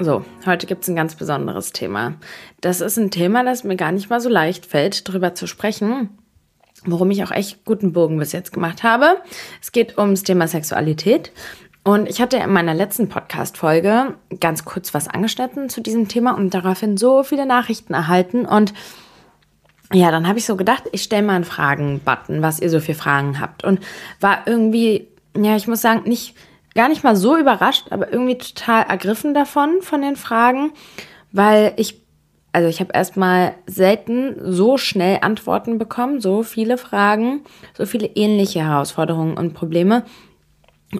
So, heute gibt es ein ganz besonderes Thema. Das ist ein Thema, das mir gar nicht mal so leicht fällt, darüber zu sprechen, worum ich auch echt guten Bogen bis jetzt gemacht habe. Es geht ums Thema Sexualität. Und ich hatte in meiner letzten Podcast-Folge ganz kurz was angeschnitten zu diesem Thema und daraufhin so viele Nachrichten erhalten. Und ja, dann habe ich so gedacht, ich stelle mal einen Fragen-Button, was ihr so für Fragen habt. Und war irgendwie, ja, ich muss sagen, nicht gar nicht mal so überrascht, aber irgendwie total ergriffen davon, von den Fragen, weil ich, also ich habe erstmal selten so schnell Antworten bekommen, so viele Fragen, so viele ähnliche Herausforderungen und Probleme.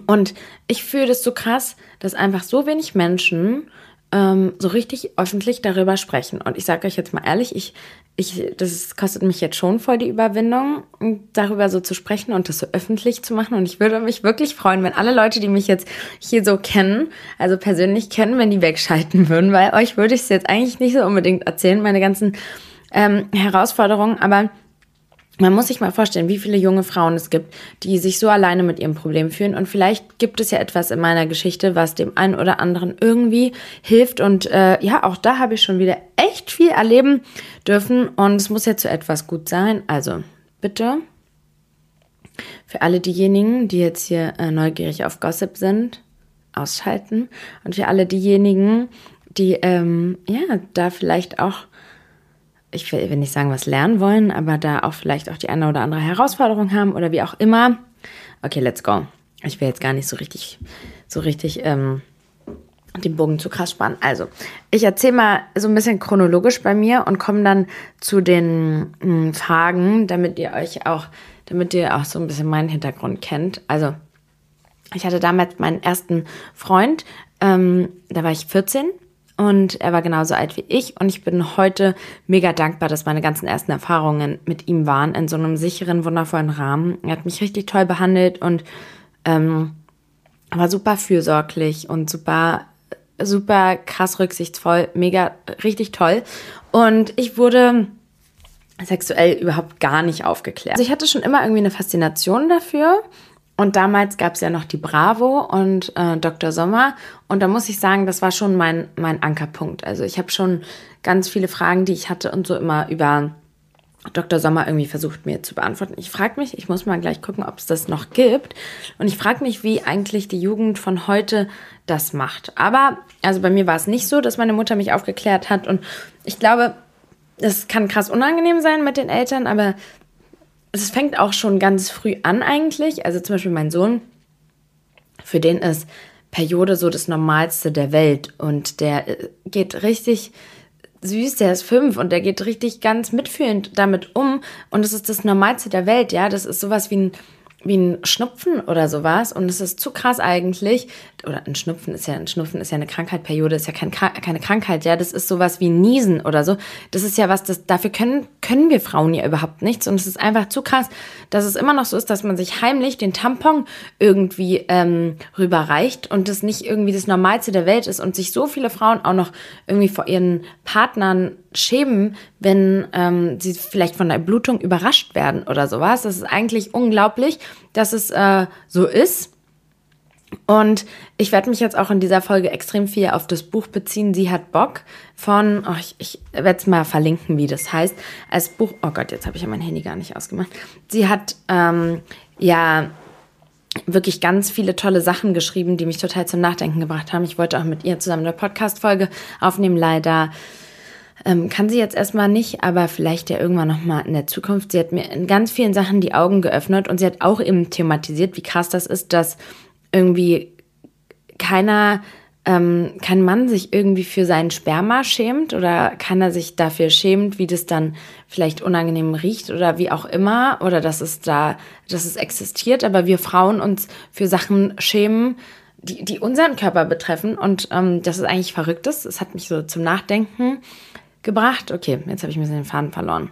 Und ich fühle das so krass, dass einfach so wenig Menschen ähm, so richtig öffentlich darüber sprechen. Und ich sage euch jetzt mal ehrlich, ich, ich, das kostet mich jetzt schon voll die Überwindung, darüber so zu sprechen und das so öffentlich zu machen. Und ich würde mich wirklich freuen, wenn alle Leute, die mich jetzt hier so kennen, also persönlich kennen, wenn die wegschalten würden, weil euch würde ich es jetzt eigentlich nicht so unbedingt erzählen, meine ganzen ähm, Herausforderungen. Aber man muss sich mal vorstellen, wie viele junge Frauen es gibt, die sich so alleine mit ihrem Problem fühlen. Und vielleicht gibt es ja etwas in meiner Geschichte, was dem einen oder anderen irgendwie hilft. Und äh, ja, auch da habe ich schon wieder echt viel erleben dürfen. Und es muss ja zu etwas gut sein. Also bitte für alle diejenigen, die jetzt hier äh, neugierig auf Gossip sind, ausschalten. Und für alle diejenigen, die ähm, ja da vielleicht auch ich will, nicht sagen, was lernen wollen, aber da auch vielleicht auch die eine oder andere Herausforderung haben oder wie auch immer. Okay, let's go. Ich will jetzt gar nicht so richtig, so richtig ähm, den Bogen zu krass spannen. Also, ich erzähle mal so ein bisschen chronologisch bei mir und komme dann zu den mh, hm, Fragen, damit ihr euch auch, damit ihr auch so ein bisschen meinen Hintergrund kennt. Also, ich hatte damals meinen ersten Freund, ähm, da war ich 14 und er war genauso alt wie ich und ich bin heute mega dankbar, dass meine ganzen ersten Erfahrungen mit ihm waren in so einem sicheren, wundervollen Rahmen. Er hat mich richtig toll behandelt und ähm, war super fürsorglich und super, super krass rücksichtsvoll, mega, richtig toll. Und ich wurde sexuell überhaupt gar nicht aufgeklärt. Also ich hatte schon immer irgendwie eine Faszination dafür und damals gab es ja noch die Bravo und äh, Dr. Sommer. Und da muss ich sagen, das war schon mein, mein Ankerpunkt. Also ich habe schon ganz viele Fragen, die ich hatte und so immer über Dr. Sommer irgendwie versucht mir zu beantworten. Ich frage mich, ich muss mal gleich gucken, ob es das noch gibt. Und ich frage mich, wie eigentlich die Jugend von heute das macht. Aber, also bei mir war es nicht so, dass meine Mutter mich aufgeklärt hat. Und ich glaube, es kann krass unangenehm sein mit den Eltern, aber es fängt auch schon ganz früh an eigentlich. Also zum Beispiel mein Sohn, für den ist Periode so das Normalste der Welt und der äh, geht richtig süß, der ist fünf und der geht richtig ganz mitfühlend damit um und es ist das Normalste der Welt, ja. Das ist sowas wie ein wie ein Schnupfen oder sowas. Und es ist zu krass eigentlich oder ein Schnupfen ist ja ein Schnupfen ist ja eine Krankheitsperiode ist ja kein, keine Krankheit ja. Das ist sowas wie Niesen oder so. Das ist ja was das dafür können können wir Frauen ja überhaupt nichts. Und es ist einfach zu krass dass es immer noch so ist dass man sich heimlich den Tampon irgendwie ähm, rüberreicht und das nicht irgendwie das Normalste der Welt ist und sich so viele Frauen auch noch irgendwie vor ihren Partnern schämen, wenn ähm, sie vielleicht von der Blutung überrascht werden oder sowas. Das ist eigentlich unglaublich, dass es äh, so ist. Und ich werde mich jetzt auch in dieser Folge extrem viel auf das Buch beziehen. Sie hat Bock von, oh, ich, ich werde es mal verlinken, wie das heißt. Als Buch, oh Gott, jetzt habe ich ja mein Handy gar nicht ausgemacht. Sie hat ähm, ja wirklich ganz viele tolle Sachen geschrieben, die mich total zum Nachdenken gebracht haben. Ich wollte auch mit ihr zusammen eine Podcast-Folge aufnehmen. Leider ähm, kann sie jetzt erstmal nicht, aber vielleicht ja irgendwann nochmal in der Zukunft. Sie hat mir in ganz vielen Sachen die Augen geöffnet und sie hat auch eben thematisiert, wie krass das ist, dass irgendwie keiner, ähm, kein Mann sich irgendwie für seinen Sperma schämt oder keiner sich dafür schämt, wie das dann vielleicht unangenehm riecht oder wie auch immer oder dass es da, dass es existiert, aber wir Frauen uns für Sachen schämen, die, die unseren Körper betreffen und ähm, das ist eigentlich verrücktes. Es hat mich so zum Nachdenken gebracht. Okay, jetzt habe ich mir den Faden verloren.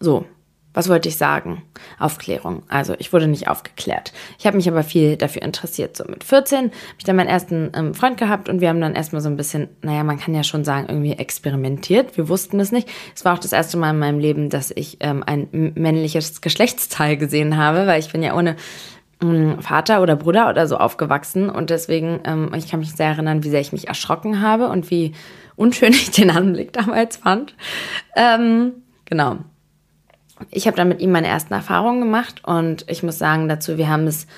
So, was wollte ich sagen? Aufklärung. Also ich wurde nicht aufgeklärt. Ich habe mich aber viel dafür interessiert. So mit 14 habe ich dann meinen ersten ähm, Freund gehabt und wir haben dann erstmal so ein bisschen, naja, man kann ja schon sagen, irgendwie experimentiert. Wir wussten es nicht. Es war auch das erste Mal in meinem Leben, dass ich ähm, ein männliches Geschlechtsteil gesehen habe, weil ich bin ja ohne ähm, Vater oder Bruder oder so aufgewachsen und deswegen, ähm, ich kann mich sehr erinnern, wie sehr ich mich erschrocken habe und wie unschön ich den Anblick damals fand. Ähm, genau. Ich habe dann mit ihm meine ersten Erfahrungen gemacht und ich muss sagen dazu, wir haben es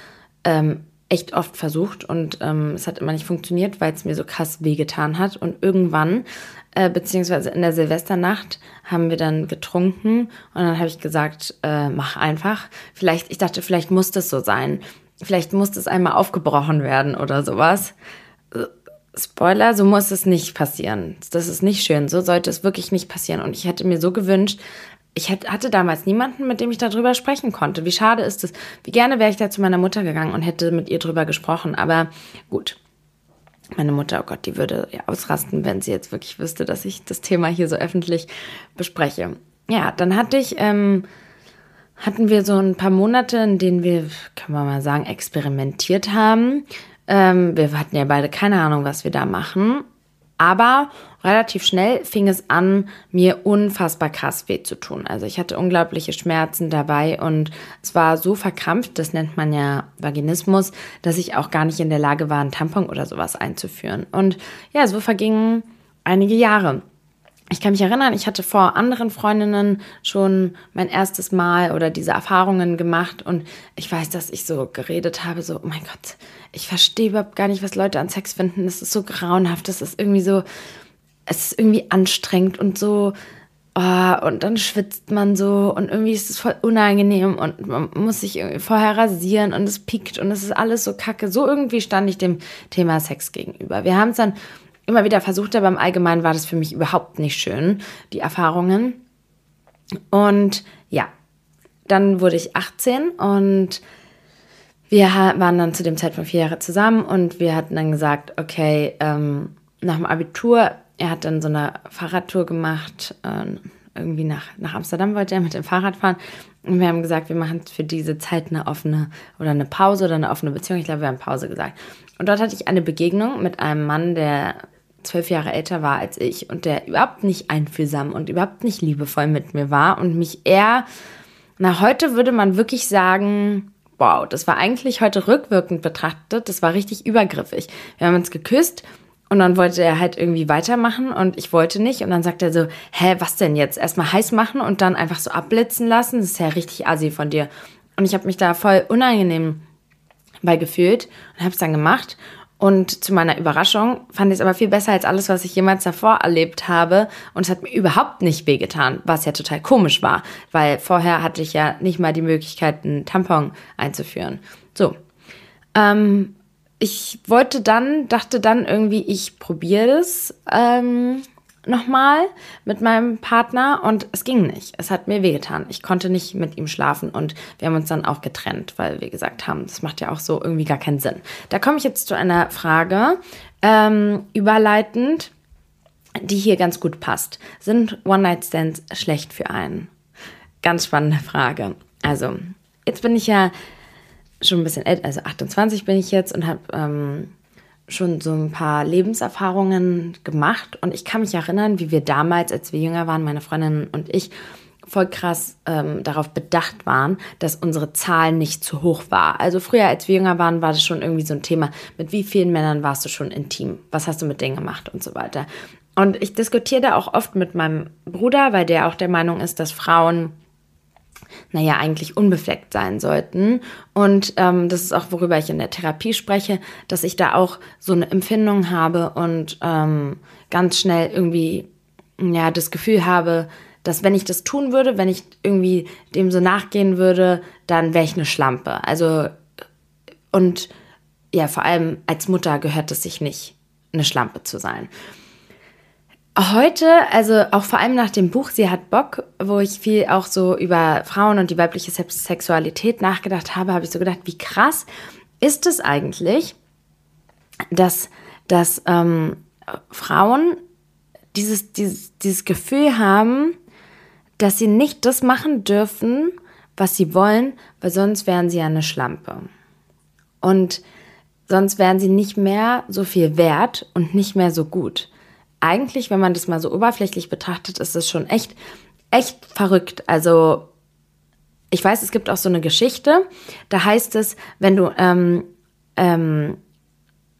ähm, echt oft versucht und ähm, es hat immer nicht funktioniert, weil es mir so krass wehgetan hat. Und irgendwann, äh, beziehungsweise in der Silvesternacht, haben wir dann getrunken und dann habe ich gesagt, äh, mach einfach. Vielleicht, ich dachte, vielleicht muss das so sein. Vielleicht muss das einmal aufgebrochen werden oder sowas. Spoiler, so muss es nicht passieren. Das ist nicht schön. So sollte es wirklich nicht passieren. Und ich hätte mir so gewünscht, ich hatte damals niemanden, mit dem ich darüber sprechen konnte. Wie schade ist es? Wie gerne wäre ich da zu meiner Mutter gegangen und hätte mit ihr drüber gesprochen. Aber gut. Meine Mutter, oh Gott, die würde ausrasten, wenn sie jetzt wirklich wüsste, dass ich das Thema hier so öffentlich bespreche. Ja, dann hatte ich, ähm, hatten wir so ein paar Monate, in denen wir, kann man mal sagen, experimentiert haben. Ähm, wir hatten ja beide keine Ahnung, was wir da machen. Aber relativ schnell fing es an, mir unfassbar krass weh zu tun. Also ich hatte unglaubliche Schmerzen dabei und es war so verkrampft, das nennt man ja Vaginismus, dass ich auch gar nicht in der Lage war, einen Tampon oder sowas einzuführen. Und ja, so vergingen einige Jahre ich kann mich erinnern, ich hatte vor anderen Freundinnen schon mein erstes Mal oder diese Erfahrungen gemacht und ich weiß, dass ich so geredet habe, so, oh mein Gott, ich verstehe überhaupt gar nicht, was Leute an Sex finden. Das ist so grauenhaft, das ist irgendwie so, es ist irgendwie anstrengend und so, oh, und dann schwitzt man so und irgendwie ist es voll unangenehm und man muss sich vorher rasieren und es piekt und es ist alles so kacke. So irgendwie stand ich dem Thema Sex gegenüber. Wir haben es dann immer wieder versucht, aber im Allgemeinen war das für mich überhaupt nicht schön, die Erfahrungen. Und ja, dann wurde ich 18 und wir waren dann zu dem Zeitpunkt vier Jahre zusammen und wir hatten dann gesagt, okay, ähm, nach dem Abitur, er hat dann so eine Fahrradtour gemacht, äh, irgendwie nach, nach Amsterdam wollte er mit dem Fahrrad fahren. Und wir haben gesagt, wir machen für diese Zeit eine offene oder eine Pause oder eine offene Beziehung. Ich glaube, wir haben Pause gesagt. Und dort hatte ich eine Begegnung mit einem Mann, der zwölf Jahre älter war als ich und der überhaupt nicht einfühlsam und überhaupt nicht liebevoll mit mir war und mich eher, na, heute würde man wirklich sagen, wow, das war eigentlich heute rückwirkend betrachtet, das war richtig übergriffig. Wir haben uns geküsst und dann wollte er halt irgendwie weitermachen und ich wollte nicht. Und dann sagt er so, hä, was denn jetzt? Erstmal heiß machen und dann einfach so abblitzen lassen? Das ist ja richtig assi von dir. Und ich habe mich da voll unangenehm bei gefühlt und habe es dann gemacht. Und zu meiner Überraschung fand ich es aber viel besser als alles, was ich jemals davor erlebt habe. Und es hat mir überhaupt nicht wehgetan, was ja total komisch war, weil vorher hatte ich ja nicht mal die Möglichkeit, einen Tampon einzuführen. So. Ähm, ich wollte dann, dachte dann irgendwie, ich probiere das. Ähm, nochmal mit meinem Partner und es ging nicht. Es hat mir wehgetan. Ich konnte nicht mit ihm schlafen und wir haben uns dann auch getrennt, weil wir gesagt haben, das macht ja auch so irgendwie gar keinen Sinn. Da komme ich jetzt zu einer Frage, ähm, überleitend, die hier ganz gut passt. Sind One-Night-Stands schlecht für einen? Ganz spannende Frage. Also, jetzt bin ich ja schon ein bisschen älter, also 28 bin ich jetzt und habe ähm, schon so ein paar Lebenserfahrungen gemacht und ich kann mich erinnern, wie wir damals, als wir jünger waren, meine Freundin und ich, voll krass ähm, darauf bedacht waren, dass unsere Zahl nicht zu hoch war. Also früher, als wir jünger waren, war das schon irgendwie so ein Thema, mit wie vielen Männern warst du schon intim? Was hast du mit denen gemacht und so weiter. Und ich diskutiere da auch oft mit meinem Bruder, weil der auch der Meinung ist, dass Frauen naja, eigentlich unbefleckt sein sollten. Und ähm, das ist auch, worüber ich in der Therapie spreche, dass ich da auch so eine Empfindung habe und ähm, ganz schnell irgendwie, ja, das Gefühl habe, dass wenn ich das tun würde, wenn ich irgendwie dem so nachgehen würde, dann wäre ich eine Schlampe. Also, und ja, vor allem als Mutter gehört es sich nicht, eine Schlampe zu sein. Heute, also auch vor allem nach dem Buch Sie hat Bock, wo ich viel auch so über Frauen und die weibliche Sexualität nachgedacht habe, habe ich so gedacht, wie krass ist es eigentlich, dass, dass ähm, Frauen dieses, dieses, dieses Gefühl haben, dass sie nicht das machen dürfen, was sie wollen, weil sonst wären sie ja eine Schlampe. Und sonst wären sie nicht mehr so viel wert und nicht mehr so gut eigentlich, wenn man das mal so oberflächlich betrachtet, ist es schon echt, echt verrückt. Also ich weiß, es gibt auch so eine Geschichte, da heißt es, wenn du ähm, ähm,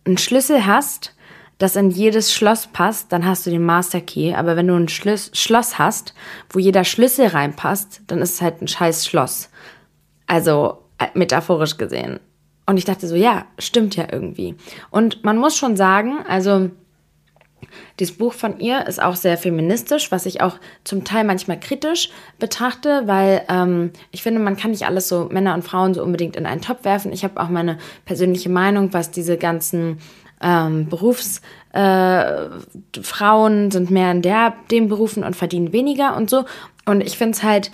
einen Schlüssel hast, das in jedes Schloss passt, dann hast du den Master Key. Aber wenn du ein Schloss, Schloss hast, wo jeder Schlüssel reinpasst, dann ist es halt ein scheiß Schloss. Also äh, metaphorisch gesehen. Und ich dachte so, ja, stimmt ja irgendwie. Und man muss schon sagen, also dieses Buch von ihr ist auch sehr feministisch, was ich auch zum Teil manchmal kritisch betrachte, weil ähm, ich finde, man kann nicht alles so Männer und Frauen so unbedingt in einen Topf werfen. Ich habe auch meine persönliche Meinung, was diese ganzen ähm, Berufsfrauen äh, sind mehr in der, den Berufen und verdienen weniger und so. Und ich finde es halt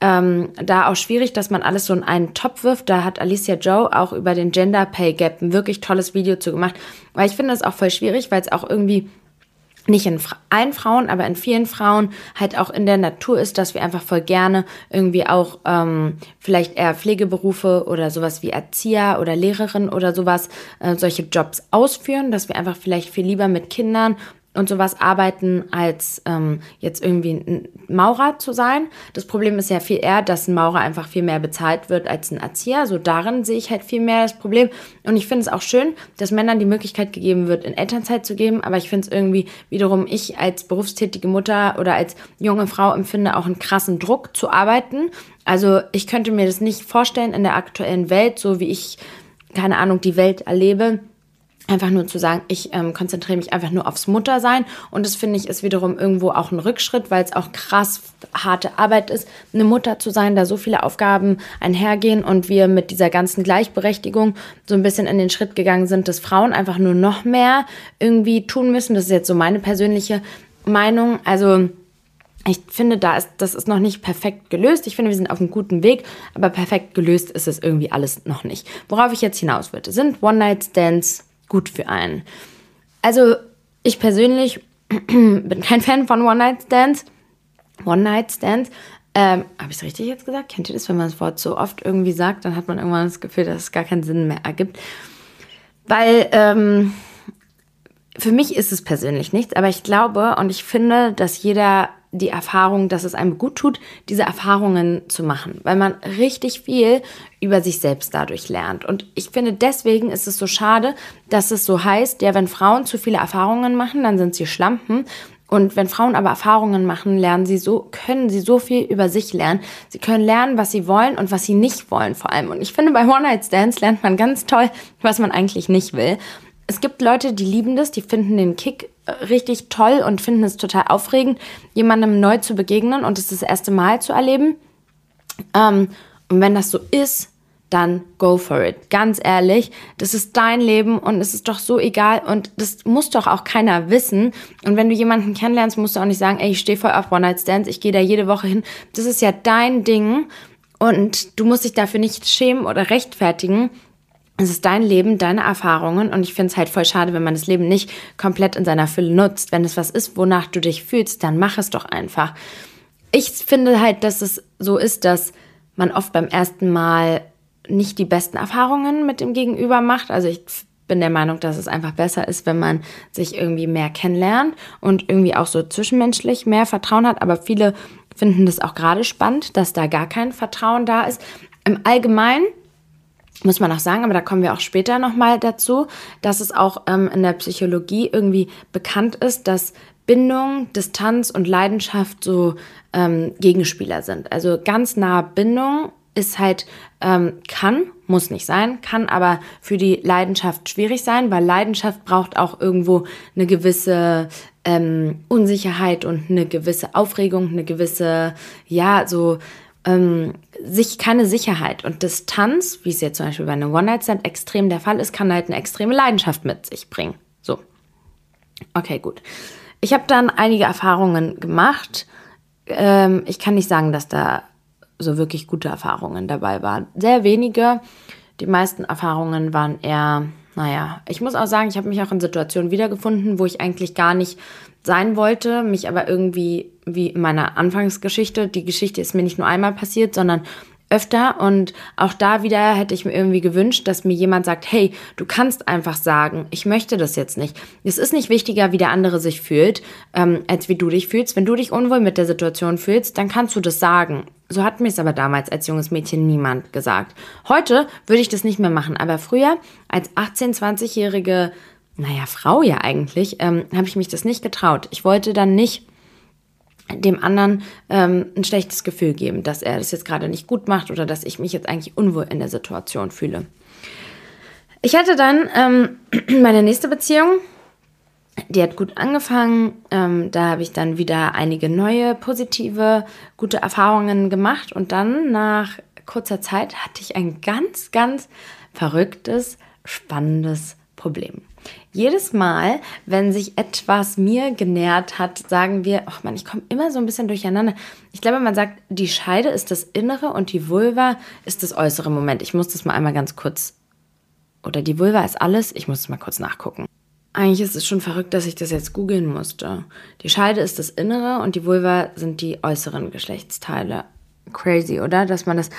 ähm, da auch schwierig, dass man alles so in einen Topf wirft. Da hat Alicia Joe auch über den Gender Pay Gap ein wirklich tolles Video zu gemacht. Weil ich finde es auch voll schwierig, weil es auch irgendwie nicht in allen Frauen, aber in vielen Frauen halt auch in der Natur ist, dass wir einfach voll gerne irgendwie auch ähm, vielleicht eher Pflegeberufe oder sowas wie Erzieher oder Lehrerin oder sowas, äh, solche Jobs ausführen, dass wir einfach vielleicht viel lieber mit Kindern und sowas arbeiten, als ähm, jetzt irgendwie ein Maurer zu sein. Das Problem ist ja viel eher, dass ein Maurer einfach viel mehr bezahlt wird als ein Erzieher. So darin sehe ich halt viel mehr das Problem. Und ich finde es auch schön, dass Männern die Möglichkeit gegeben wird, in Elternzeit zu geben. Aber ich finde es irgendwie wiederum, ich als berufstätige Mutter oder als junge Frau empfinde auch einen krassen Druck zu arbeiten. Also ich könnte mir das nicht vorstellen in der aktuellen Welt, so wie ich, keine Ahnung, die Welt erlebe einfach nur zu sagen, ich ähm, konzentriere mich einfach nur aufs Muttersein. Und das finde ich ist wiederum irgendwo auch ein Rückschritt, weil es auch krass harte Arbeit ist, eine Mutter zu sein, da so viele Aufgaben einhergehen und wir mit dieser ganzen Gleichberechtigung so ein bisschen in den Schritt gegangen sind, dass Frauen einfach nur noch mehr irgendwie tun müssen. Das ist jetzt so meine persönliche Meinung. Also ich finde, da ist, das ist noch nicht perfekt gelöst. Ich finde, wir sind auf einem guten Weg, aber perfekt gelöst ist es irgendwie alles noch nicht. Worauf ich jetzt hinaus würde, sind One-Night-Stands gut für einen. Also ich persönlich bin kein Fan von One-Night-Stands. One-Night-Stands. Ähm, Habe ich es richtig jetzt gesagt? Kennt ihr das, wenn man das Wort so oft irgendwie sagt, dann hat man irgendwann das Gefühl, dass es gar keinen Sinn mehr ergibt. Weil ähm, für mich ist es persönlich nichts, aber ich glaube und ich finde, dass jeder die Erfahrung, dass es einem gut tut, diese Erfahrungen zu machen, weil man richtig viel über sich selbst dadurch lernt. Und ich finde, deswegen ist es so schade, dass es so heißt, ja, wenn Frauen zu viele Erfahrungen machen, dann sind sie Schlampen. Und wenn Frauen aber Erfahrungen machen, lernen sie so, können sie so viel über sich lernen. Sie können lernen, was sie wollen und was sie nicht wollen vor allem. Und ich finde, bei One-Night-Stands lernt man ganz toll, was man eigentlich nicht will es gibt Leute, die lieben das, die finden den Kick äh, richtig toll und finden es total aufregend, jemandem neu zu begegnen und es das erste Mal zu erleben. Ähm, und wenn das so ist, dann go for it. Ganz ehrlich, das ist dein Leben und es ist doch so egal und das muss doch auch keiner wissen. Und wenn du jemanden kennenlernst, musst du auch nicht sagen, ey, ich stehe voll auf One-Night-Stands, ich gehe da jede Woche hin. Das ist ja dein Ding und du musst dich dafür nicht schämen oder rechtfertigen. Es ist dein Leben, deine Erfahrungen und ich finde es halt voll schade, wenn man das Leben nicht komplett in seiner Fülle nutzt. Wenn es was ist, wonach du dich fühlst, dann mach es doch einfach. Ich finde halt, dass es so ist, dass man oft beim ersten Mal nicht die besten Erfahrungen mit dem Gegenüber macht. Also ich bin der Meinung, dass es einfach besser ist, wenn man sich irgendwie mehr kennenlernt und irgendwie auch so zwischenmenschlich mehr Vertrauen hat. Aber viele finden das auch gerade spannend, dass da gar kein Vertrauen da ist. Im Allgemeinen muss man auch sagen, aber da kommen wir auch später nochmal dazu, dass es auch ähm, in der Psychologie irgendwie bekannt ist, dass Bindung, Distanz und Leidenschaft so ähm, Gegenspieler sind. Also ganz nahe Bindung ist halt, ähm, kann, muss nicht sein, kann aber für die Leidenschaft schwierig sein, weil Leidenschaft braucht auch irgendwo eine gewisse ähm, Unsicherheit und eine gewisse Aufregung, eine gewisse, ja, so ähm, sich keine Sicherheit und Distanz, wie es jetzt zum Beispiel bei einem One-Night-Stand extrem der Fall ist, kann halt eine extreme Leidenschaft mit sich bringen. So. Okay, gut. Ich habe dann einige Erfahrungen gemacht. Ähm, ich kann nicht sagen, dass da so wirklich gute Erfahrungen dabei waren. Sehr wenige. Die meisten Erfahrungen waren eher, naja, ich muss auch sagen, ich habe mich auch in Situationen wiedergefunden, wo ich eigentlich gar nicht sein wollte, mich aber irgendwie, wie in meiner Anfangsgeschichte, die Geschichte ist mir nicht nur einmal passiert, sondern öfter und auch da wieder hätte ich mir irgendwie gewünscht, dass mir jemand sagt, hey, du kannst einfach sagen, ich möchte das jetzt nicht. Es ist nicht wichtiger, wie der andere sich fühlt, ähm, als wie du dich fühlst. Wenn du dich unwohl mit der Situation fühlst, dann kannst du das sagen. So hat mir es aber damals als junges Mädchen niemand gesagt. Heute würde ich das nicht mehr machen, aber früher als 18-, 20-jährige, naja, Frau ja eigentlich, ähm, habe ich mich das nicht getraut. Ich wollte dann nicht dem anderen ähm, ein schlechtes Gefühl geben, dass er das jetzt gerade nicht gut macht oder dass ich mich jetzt eigentlich unwohl in der Situation fühle. Ich hatte dann ähm, meine nächste Beziehung, die hat gut angefangen. Ähm, da habe ich dann wieder einige neue positive, gute Erfahrungen gemacht. Und dann nach kurzer Zeit hatte ich ein ganz, ganz verrücktes, spannendes Problem. Jedes Mal, wenn sich etwas mir genährt hat, sagen wir, ach man, ich komme immer so ein bisschen durcheinander. Ich glaube, man sagt, die Scheide ist das Innere und die Vulva ist das äußere Moment. Ich muss das mal einmal ganz kurz. Oder die Vulva ist alles. Ich muss es mal kurz nachgucken. Eigentlich ist es schon verrückt, dass ich das jetzt googeln musste. Die Scheide ist das Innere und die Vulva sind die äußeren Geschlechtsteile. Crazy, oder? Dass man das.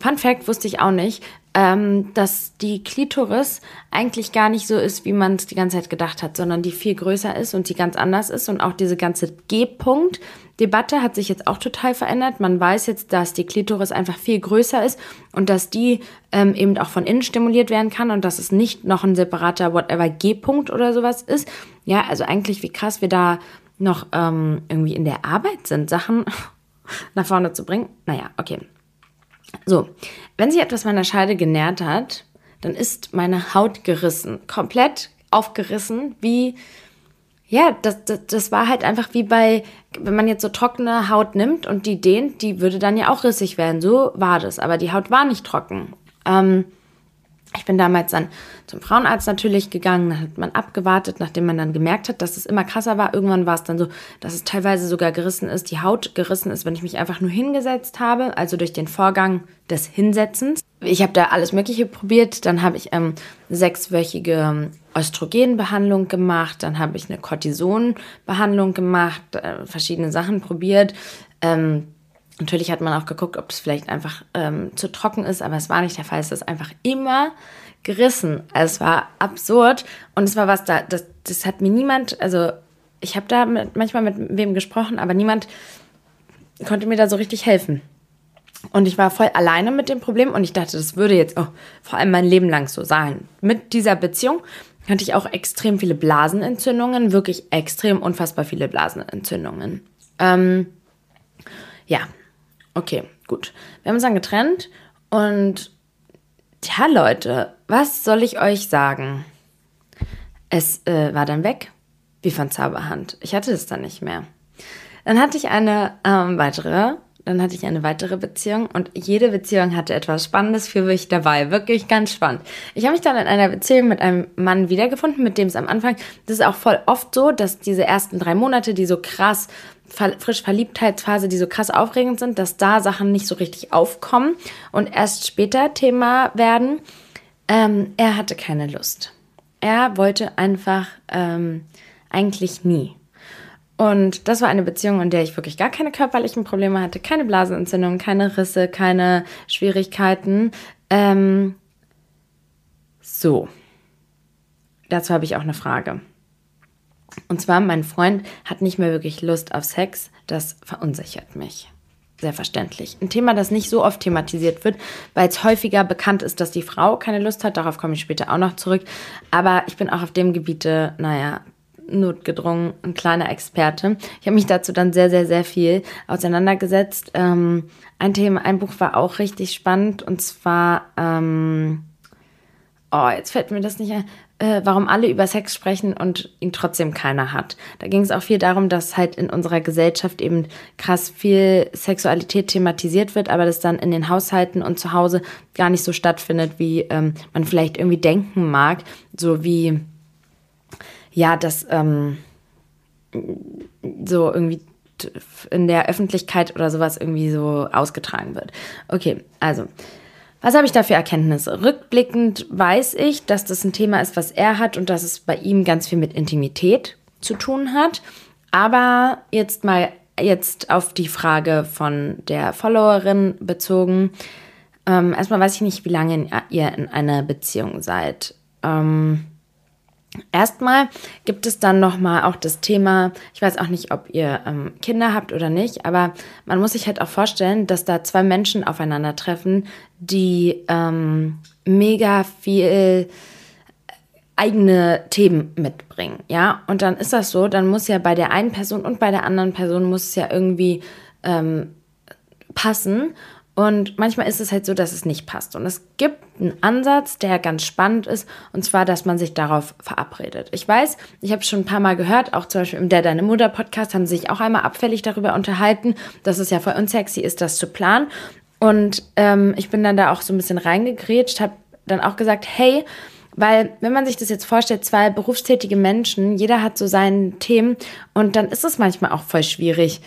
Fun Fact wusste ich auch nicht, ähm, dass die Klitoris eigentlich gar nicht so ist, wie man es die ganze Zeit gedacht hat, sondern die viel größer ist und die ganz anders ist. Und auch diese ganze G-Punkt, Debatte hat sich jetzt auch total verändert. Man weiß jetzt, dass die Klitoris einfach viel größer ist und dass die ähm, eben auch von innen stimuliert werden kann und dass es nicht noch ein separater whatever G-Punkt oder sowas ist. Ja, also eigentlich wie krass wir da noch ähm, irgendwie in der Arbeit sind, Sachen nach vorne zu bringen. Naja, okay. So, wenn sich etwas meiner Scheide genährt hat, dann ist meine Haut gerissen, komplett aufgerissen, wie ja, das, das, das war halt einfach wie bei, wenn man jetzt so trockene Haut nimmt und die dehnt, die würde dann ja auch rissig werden. So war das. Aber die Haut war nicht trocken. Ähm, ich bin damals dann zum Frauenarzt natürlich gegangen, dann hat man abgewartet, nachdem man dann gemerkt hat, dass es immer krasser war. Irgendwann war es dann so, dass es teilweise sogar gerissen ist, die Haut gerissen ist, wenn ich mich einfach nur hingesetzt habe, also durch den Vorgang des Hinsetzens. Ich habe da alles Mögliche probiert. Dann habe ich ähm, sechswöchige ähm, Östrogenbehandlung gemacht, dann habe ich eine Cortisonbehandlung gemacht, äh, verschiedene Sachen probiert. Ähm, natürlich hat man auch geguckt, ob es vielleicht einfach ähm, zu trocken ist, aber es war nicht der Fall. Es ist einfach immer gerissen. Also es war absurd und es war was da, das, das hat mir niemand, also ich habe da mit, manchmal mit wem gesprochen, aber niemand konnte mir da so richtig helfen. Und ich war voll alleine mit dem Problem und ich dachte, das würde jetzt auch vor allem mein Leben lang so sein. Mit dieser Beziehung hatte ich auch extrem viele Blasenentzündungen, wirklich extrem unfassbar viele Blasenentzündungen. Ähm, ja, okay, gut. Wir haben uns dann getrennt und ja, Leute, was soll ich euch sagen? Es äh, war dann weg, wie von Zauberhand. Ich hatte es dann nicht mehr. Dann hatte ich eine ähm, weitere dann hatte ich eine weitere Beziehung und jede Beziehung hatte etwas Spannendes für mich dabei. Wirklich ganz spannend. Ich habe mich dann in einer Beziehung mit einem Mann wiedergefunden, mit dem es am Anfang, das ist auch voll oft so, dass diese ersten drei Monate, die so krass frisch Verliebtheitsphase, die so krass aufregend sind, dass da Sachen nicht so richtig aufkommen und erst später Thema werden. Ähm, er hatte keine Lust. Er wollte einfach ähm, eigentlich nie. Und das war eine Beziehung, in der ich wirklich gar keine körperlichen Probleme hatte, keine Blasenentzündung, keine Risse, keine Schwierigkeiten. Ähm, so. Dazu habe ich auch eine Frage. Und zwar, mein Freund hat nicht mehr wirklich Lust auf Sex. Das verunsichert mich. Sehr verständlich. Ein Thema, das nicht so oft thematisiert wird, weil es häufiger bekannt ist, dass die Frau keine Lust hat. Darauf komme ich später auch noch zurück. Aber ich bin auch auf dem Gebiete, naja, notgedrungen ein kleiner Experte. Ich habe mich dazu dann sehr, sehr, sehr viel auseinandergesetzt. Ähm, ein Thema, ein Buch war auch richtig spannend und zwar, ähm, oh, jetzt fällt mir das nicht ein, äh, warum alle über Sex sprechen und ihn trotzdem keiner hat. Da ging es auch viel darum, dass halt in unserer Gesellschaft eben krass viel Sexualität thematisiert wird, aber das dann in den Haushalten und zu Hause gar nicht so stattfindet, wie ähm, man vielleicht irgendwie denken mag, so wie ja, dass ähm, so irgendwie in der Öffentlichkeit oder sowas irgendwie so ausgetragen wird. Okay, also. Was habe ich da für Erkenntnisse? Rückblickend weiß ich, dass das ein Thema ist, was er hat und dass es bei ihm ganz viel mit Intimität zu tun hat. Aber jetzt mal jetzt auf die Frage von der Followerin bezogen. Ähm, erstmal weiß ich nicht, wie lange ihr in einer Beziehung seid. Ähm, Erstmal gibt es dann nochmal auch das Thema, ich weiß auch nicht, ob ihr ähm, Kinder habt oder nicht, aber man muss sich halt auch vorstellen, dass da zwei Menschen aufeinandertreffen, die ähm, mega viel eigene Themen mitbringen, ja. Und dann ist das so, dann muss ja bei der einen Person und bei der anderen Person muss es ja irgendwie ähm, passen. Und manchmal ist es halt so, dass es nicht passt. Und es gibt einen Ansatz, der ganz spannend ist, und zwar, dass man sich darauf verabredet. Ich weiß, ich habe schon ein paar Mal gehört, auch zum Beispiel im Der Deine Mutter Podcast haben sie sich auch einmal abfällig darüber unterhalten, dass es ja voll unsexy ist, das zu planen. Und ähm, ich bin dann da auch so ein bisschen reingegrätscht, habe dann auch gesagt, hey, weil, wenn man sich das jetzt vorstellt, zwei berufstätige Menschen, jeder hat so seine Themen und dann ist es manchmal auch voll schwierig,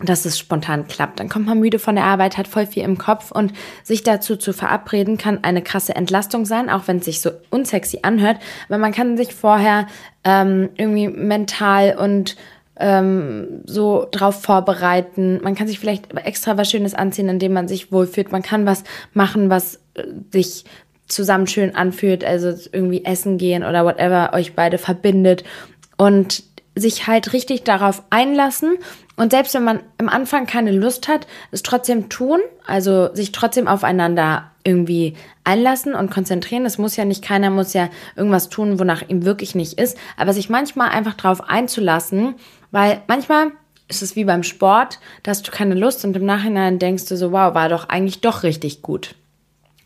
dass es spontan klappt. Dann kommt man müde von der Arbeit, hat voll viel im Kopf und sich dazu zu verabreden, kann eine krasse Entlastung sein, auch wenn es sich so unsexy anhört. Aber man kann sich vorher ähm, irgendwie mental und ähm, so drauf vorbereiten. Man kann sich vielleicht extra was Schönes anziehen, indem man sich wohlfühlt. Man kann was machen, was äh, sich zusammen schön anfühlt, also irgendwie essen gehen oder whatever euch beide verbindet und sich halt richtig darauf einlassen und selbst wenn man am Anfang keine Lust hat, es trotzdem tun, also sich trotzdem aufeinander irgendwie einlassen und konzentrieren. Es muss ja nicht, keiner muss ja irgendwas tun, wonach ihm wirklich nicht ist, aber sich manchmal einfach darauf einzulassen, weil manchmal ist es wie beim Sport, da hast du keine Lust und im Nachhinein denkst du so, wow, war doch eigentlich doch richtig gut.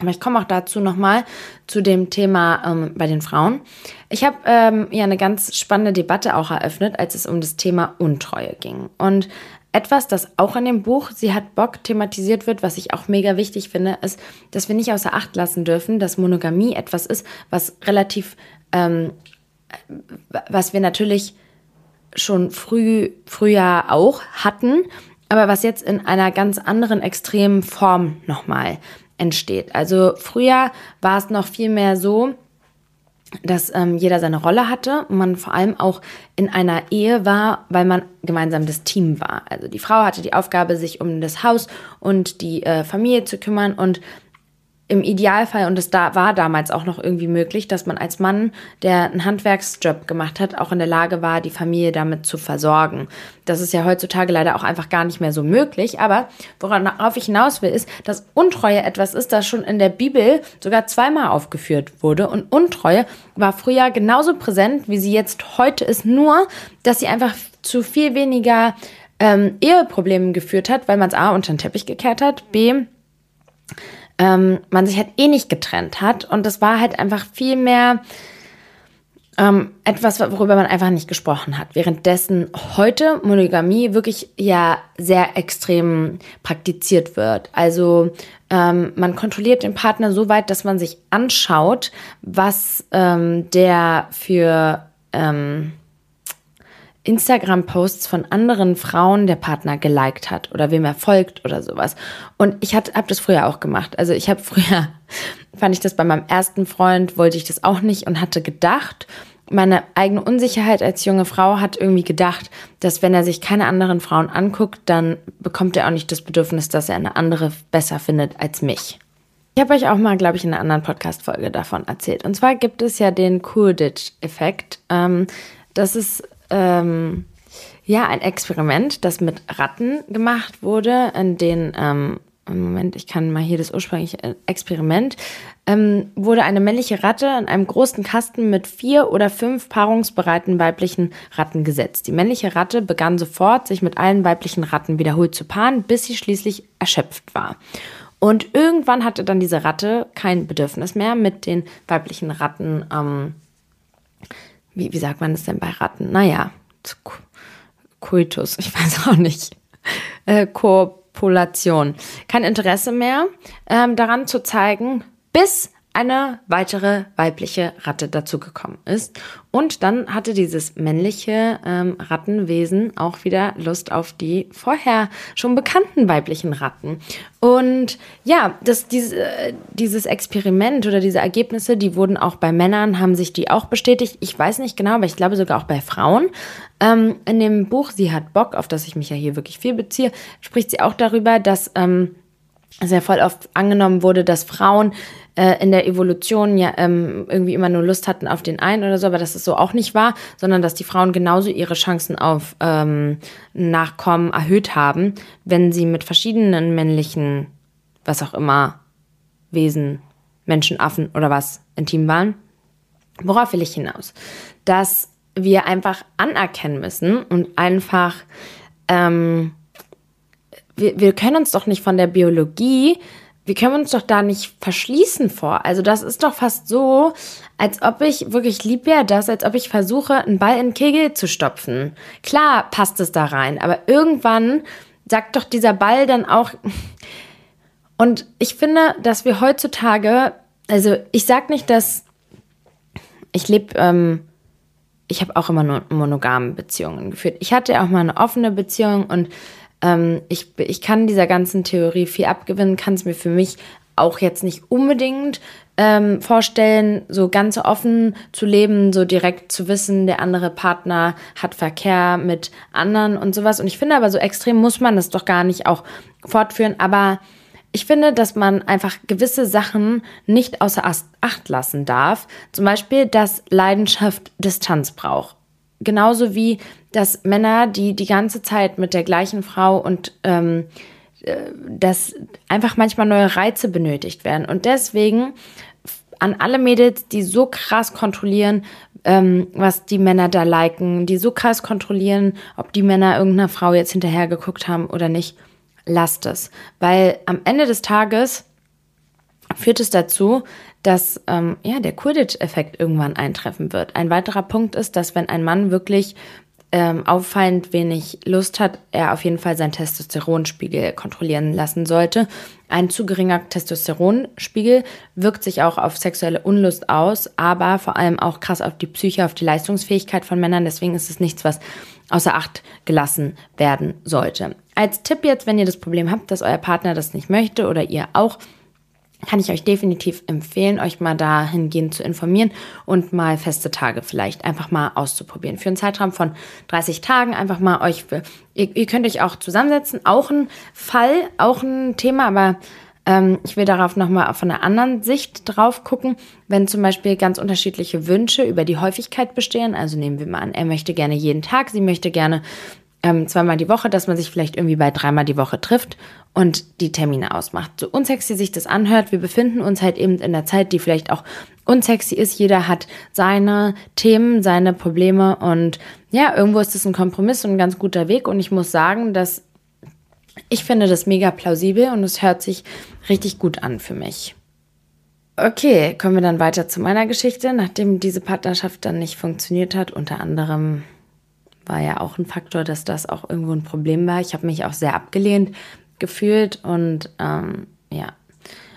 Aber ich komme auch dazu nochmal zu dem Thema ähm, bei den Frauen. Ich habe ähm, ja eine ganz spannende Debatte auch eröffnet, als es um das Thema Untreue ging. Und etwas, das auch in dem Buch Sie hat Bock thematisiert wird, was ich auch mega wichtig finde, ist, dass wir nicht außer Acht lassen dürfen, dass Monogamie etwas ist, was relativ, ähm, was wir natürlich schon früh, früher auch hatten, aber was jetzt in einer ganz anderen extremen Form nochmal entsteht. Also früher war es noch viel mehr so, dass ähm, jeder seine Rolle hatte und man vor allem auch in einer Ehe war, weil man gemeinsam das Team war. Also die Frau hatte die Aufgabe, sich um das Haus und die äh, Familie zu kümmern und im Idealfall, und es da war damals auch noch irgendwie möglich, dass man als Mann, der einen Handwerksjob gemacht hat, auch in der Lage war, die Familie damit zu versorgen. Das ist ja heutzutage leider auch einfach gar nicht mehr so möglich. Aber worauf ich hinaus will, ist, dass Untreue etwas ist, das schon in der Bibel sogar zweimal aufgeführt wurde. Und Untreue war früher genauso präsent, wie sie jetzt heute ist, nur, dass sie einfach zu viel weniger ähm, Eheproblemen geführt hat, weil man es A unter den Teppich gekehrt hat, B ähm, man sich halt eh nicht getrennt hat. Und das war halt einfach viel mehr ähm, etwas, worüber man einfach nicht gesprochen hat. Währenddessen heute Monogamie wirklich ja sehr extrem praktiziert wird. Also ähm, man kontrolliert den Partner so weit, dass man sich anschaut, was ähm, der für ähm, Instagram-Posts von anderen Frauen der Partner geliked hat oder wem er folgt oder sowas. Und ich habe das früher auch gemacht. Also ich habe früher, fand ich das bei meinem ersten Freund, wollte ich das auch nicht und hatte gedacht, meine eigene Unsicherheit als junge Frau hat irgendwie gedacht, dass wenn er sich keine anderen Frauen anguckt, dann bekommt er auch nicht das Bedürfnis, dass er eine andere besser findet als mich. Ich habe euch auch mal, glaube ich, in einer anderen Podcast-Folge davon erzählt. Und zwar gibt es ja den Coolidge-Effekt. Ähm, das ist ähm, ja ein Experiment, das mit Ratten gemacht wurde, in den ähm, Moment, ich kann mal hier das ursprüngliche äh, Experiment, ähm, wurde eine männliche Ratte in einem großen Kasten mit vier oder fünf paarungsbereiten weiblichen Ratten gesetzt. Die männliche Ratte begann sofort, sich mit allen weiblichen Ratten wiederholt zu paaren, bis sie schließlich erschöpft war. Und irgendwann hatte dann diese Ratte kein Bedürfnis mehr, mit den weiblichen Ratten ähm, wie, wie sagt man das denn bei Ratten? Naja, Coitus, ich weiß auch nicht. Äh, Kopulation. Kein Interesse mehr ähm, daran zu zeigen, bis eine weitere weibliche Ratte dazugekommen ist. Und dann hatte dieses männliche ähm, Rattenwesen auch wieder Lust auf die vorher schon bekannten weiblichen Ratten. Und ja, das, diese, dieses Experiment oder diese Ergebnisse, die wurden auch bei Männern, haben sich die auch bestätigt. Ich weiß nicht genau, aber ich glaube sogar auch bei Frauen. Ähm, in dem Buch Sie hat Bock, auf das ich mich ja hier wirklich viel beziehe, spricht sie auch darüber, dass ähm, sehr voll oft angenommen wurde, dass Frauen äh, in der Evolution ja ähm, irgendwie immer nur Lust hatten auf den einen oder so, aber dass es so auch nicht war, sondern dass die Frauen genauso ihre Chancen auf ähm, Nachkommen erhöht haben, wenn sie mit verschiedenen männlichen, was auch immer, Wesen, Menschen, Affen oder was intim waren. Worauf will ich hinaus? Dass wir einfach anerkennen müssen und einfach, ähm, wir, wir können uns doch nicht von der Biologie wir können uns doch da nicht verschließen vor. Also das ist doch fast so, als ob ich, wirklich lieb wäre das, als ob ich versuche, einen Ball in den Kegel zu stopfen. Klar passt es da rein, aber irgendwann sagt doch dieser Ball dann auch. Und ich finde, dass wir heutzutage, also ich sag nicht, dass ich lebe, ähm, ich habe auch immer nur monogame Beziehungen geführt. Ich hatte auch mal eine offene Beziehung und ähm, ich, ich kann dieser ganzen Theorie viel abgewinnen, kann es mir für mich auch jetzt nicht unbedingt ähm, vorstellen, so ganz offen zu leben, so direkt zu wissen, der andere Partner hat Verkehr mit anderen und sowas. Und ich finde aber, so extrem muss man das doch gar nicht auch fortführen. Aber ich finde, dass man einfach gewisse Sachen nicht außer Acht lassen darf. Zum Beispiel, dass Leidenschaft Distanz braucht. Genauso wie dass Männer, die die ganze Zeit mit der gleichen Frau und ähm, äh, dass einfach manchmal neue Reize benötigt werden. Und deswegen an alle Mädels, die so krass kontrollieren, ähm, was die Männer da liken, die so krass kontrollieren, ob die Männer irgendeiner Frau jetzt hinterher geguckt haben oder nicht, lasst es. Weil am Ende des Tages führt es dazu, dass ähm, ja, der Quidditch-Effekt irgendwann eintreffen wird. Ein weiterer Punkt ist, dass wenn ein Mann wirklich ähm, auffallend wenig Lust hat, er auf jeden Fall seinen Testosteronspiegel kontrollieren lassen sollte. Ein zu geringer Testosteronspiegel wirkt sich auch auf sexuelle Unlust aus, aber vor allem auch krass auf die Psyche, auf die Leistungsfähigkeit von Männern. Deswegen ist es nichts, was außer Acht gelassen werden sollte. Als Tipp jetzt, wenn ihr das Problem habt, dass euer Partner das nicht möchte oder ihr auch, kann ich euch definitiv empfehlen, euch mal dahingehend zu informieren und mal feste Tage vielleicht einfach mal auszuprobieren. Für einen Zeitraum von 30 Tagen einfach mal euch, ihr, ihr könnt euch auch zusammensetzen, auch ein Fall, auch ein Thema, aber ähm, ich will darauf nochmal von einer anderen Sicht drauf gucken. Wenn zum Beispiel ganz unterschiedliche Wünsche über die Häufigkeit bestehen, also nehmen wir mal an, er möchte gerne jeden Tag, sie möchte gerne ähm, zweimal die Woche, dass man sich vielleicht irgendwie bei dreimal die Woche trifft und die Termine ausmacht. So unsexy sich das anhört, wir befinden uns halt eben in der Zeit, die vielleicht auch unsexy ist. Jeder hat seine Themen, seine Probleme und ja, irgendwo ist es ein Kompromiss und ein ganz guter Weg und ich muss sagen, dass ich finde das mega plausibel und es hört sich richtig gut an für mich. Okay, kommen wir dann weiter zu meiner Geschichte. Nachdem diese Partnerschaft dann nicht funktioniert hat, unter anderem war ja auch ein Faktor, dass das auch irgendwo ein Problem war. Ich habe mich auch sehr abgelehnt gefühlt und ähm, ja,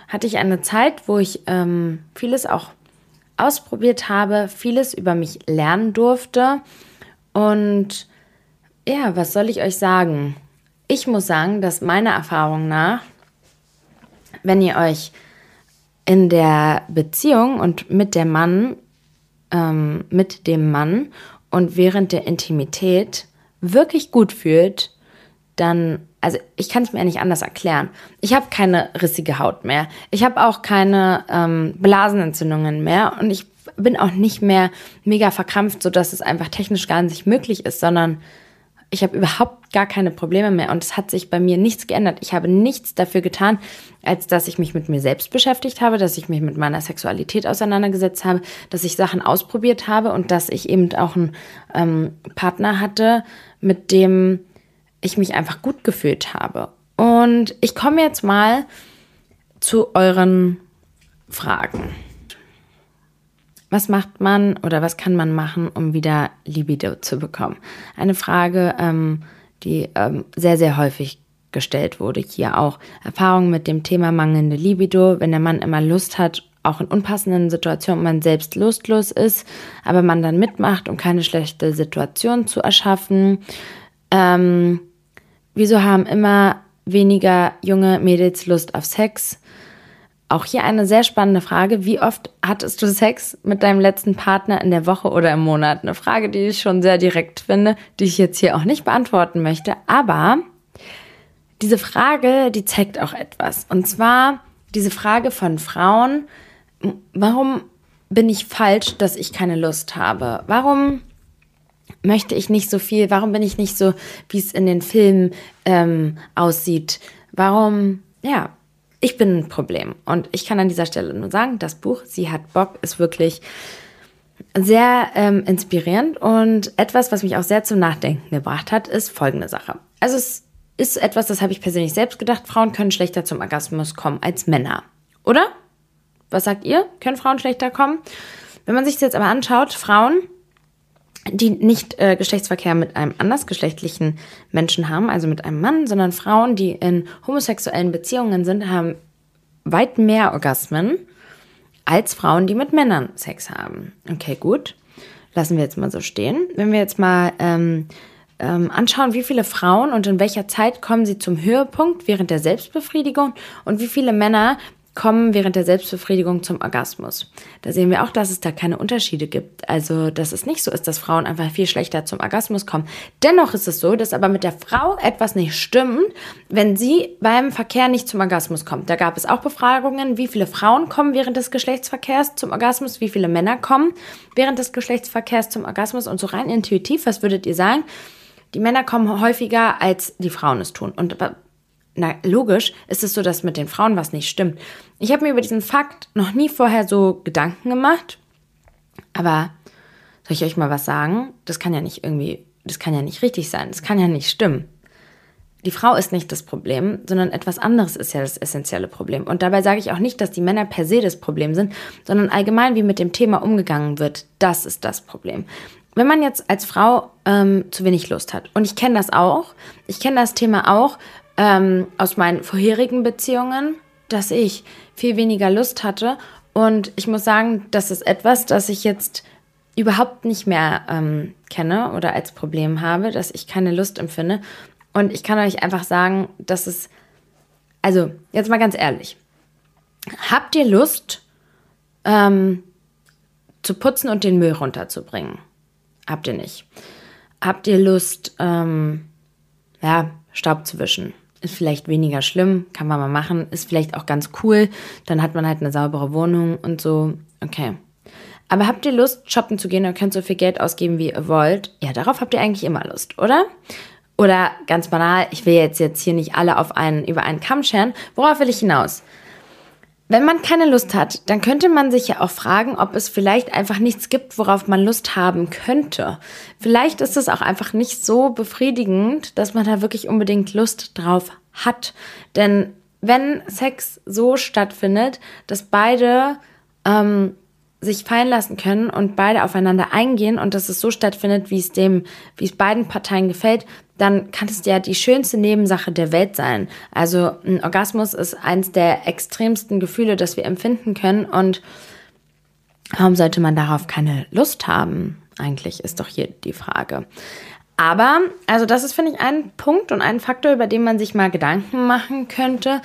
hatte ich eine Zeit, wo ich ähm, vieles auch ausprobiert habe, vieles über mich lernen durfte und ja, was soll ich euch sagen? Ich muss sagen, dass meiner Erfahrung nach, wenn ihr euch in der Beziehung und mit der Mann, ähm, mit dem Mann und während der Intimität wirklich gut fühlt, dann, also ich kann es mir nicht anders erklären. Ich habe keine rissige Haut mehr. Ich habe auch keine ähm, Blasenentzündungen mehr und ich bin auch nicht mehr mega verkrampft, sodass es einfach technisch gar nicht möglich ist, sondern ich habe überhaupt gar keine Probleme mehr und es hat sich bei mir nichts geändert. Ich habe nichts dafür getan, als dass ich mich mit mir selbst beschäftigt habe, dass ich mich mit meiner Sexualität auseinandergesetzt habe, dass ich Sachen ausprobiert habe und dass ich eben auch einen ähm, Partner hatte, mit dem ich mich einfach gut gefühlt habe. Und ich komme jetzt mal zu euren Fragen. Was macht man oder was kann man machen, um wieder Libido zu bekommen? Eine Frage, ähm, die ähm, sehr, sehr häufig gestellt wurde. Hier auch Erfahrungen mit dem Thema mangelnde Libido, wenn der Mann immer Lust hat, auch in unpassenden Situationen man selbst lustlos ist, aber man dann mitmacht, um keine schlechte Situation zu erschaffen. Ähm, wieso haben immer weniger junge Mädels Lust auf Sex? Auch hier eine sehr spannende Frage. Wie oft hattest du Sex mit deinem letzten Partner in der Woche oder im Monat? Eine Frage, die ich schon sehr direkt finde, die ich jetzt hier auch nicht beantworten möchte. Aber diese Frage, die zeigt auch etwas. Und zwar diese Frage von Frauen, warum bin ich falsch, dass ich keine Lust habe? Warum möchte ich nicht so viel? Warum bin ich nicht so, wie es in den Filmen ähm, aussieht? Warum, ja, ich bin ein Problem. Und ich kann an dieser Stelle nur sagen, das Buch Sie hat Bock ist wirklich sehr ähm, inspirierend und etwas, was mich auch sehr zum Nachdenken gebracht hat, ist folgende Sache. Also es ist etwas, das habe ich persönlich selbst gedacht, Frauen können schlechter zum Orgasmus kommen als Männer. Oder? Was sagt ihr? Können Frauen schlechter kommen? Wenn man sich das jetzt aber anschaut, Frauen, die nicht äh, Geschlechtsverkehr mit einem andersgeschlechtlichen Menschen haben, also mit einem Mann, sondern Frauen, die in homosexuellen Beziehungen sind, haben weit mehr Orgasmen als Frauen, die mit Männern Sex haben. Okay, gut. Lassen wir jetzt mal so stehen. Wenn wir jetzt mal ähm, ähm, anschauen, wie viele Frauen und in welcher Zeit kommen sie zum Höhepunkt während der Selbstbefriedigung und wie viele Männer kommen während der Selbstbefriedigung zum Orgasmus. Da sehen wir auch, dass es da keine Unterschiede gibt. Also, dass es nicht so ist, dass Frauen einfach viel schlechter zum Orgasmus kommen. Dennoch ist es so, dass aber mit der Frau etwas nicht stimmt, wenn sie beim Verkehr nicht zum Orgasmus kommt. Da gab es auch Befragungen, wie viele Frauen kommen während des Geschlechtsverkehrs zum Orgasmus, wie viele Männer kommen während des Geschlechtsverkehrs zum Orgasmus und so rein intuitiv, was würdet ihr sagen? Die Männer kommen häufiger, als die Frauen es tun. Und na, logisch ist es so, dass mit den Frauen was nicht stimmt. Ich habe mir über diesen Fakt noch nie vorher so Gedanken gemacht. Aber soll ich euch mal was sagen? Das kann ja nicht irgendwie, das kann ja nicht richtig sein. Das kann ja nicht stimmen. Die Frau ist nicht das Problem, sondern etwas anderes ist ja das essentielle Problem. Und dabei sage ich auch nicht, dass die Männer per se das Problem sind, sondern allgemein, wie mit dem Thema umgegangen wird. Das ist das Problem wenn man jetzt als Frau ähm, zu wenig Lust hat, und ich kenne das auch, ich kenne das Thema auch ähm, aus meinen vorherigen Beziehungen, dass ich viel weniger Lust hatte. Und ich muss sagen, das ist etwas, das ich jetzt überhaupt nicht mehr ähm, kenne oder als Problem habe, dass ich keine Lust empfinde. Und ich kann euch einfach sagen, dass es, also jetzt mal ganz ehrlich, habt ihr Lust ähm, zu putzen und den Müll runterzubringen? Habt ihr nicht. Habt ihr Lust, ähm, ja, Staub zu wischen? Ist vielleicht weniger schlimm, kann man mal machen, ist vielleicht auch ganz cool. Dann hat man halt eine saubere Wohnung und so. Okay. Aber habt ihr Lust, shoppen zu gehen und könnt so viel Geld ausgeben, wie ihr wollt? Ja, darauf habt ihr eigentlich immer Lust, oder? Oder ganz banal, ich will jetzt, jetzt hier nicht alle auf einen, über einen Kamm scheren. Worauf will ich hinaus? Wenn man keine Lust hat, dann könnte man sich ja auch fragen, ob es vielleicht einfach nichts gibt, worauf man Lust haben könnte. Vielleicht ist es auch einfach nicht so befriedigend, dass man da wirklich unbedingt Lust drauf hat. Denn wenn Sex so stattfindet, dass beide ähm, sich fallen lassen können und beide aufeinander eingehen und dass es so stattfindet, wie es dem, wie es beiden Parteien gefällt, dann kann es ja die schönste Nebensache der Welt sein. Also ein Orgasmus ist eins der extremsten Gefühle, das wir empfinden können und warum sollte man darauf keine Lust haben? Eigentlich ist doch hier die Frage. Aber, also das ist, finde ich, ein Punkt und ein Faktor, über den man sich mal Gedanken machen könnte.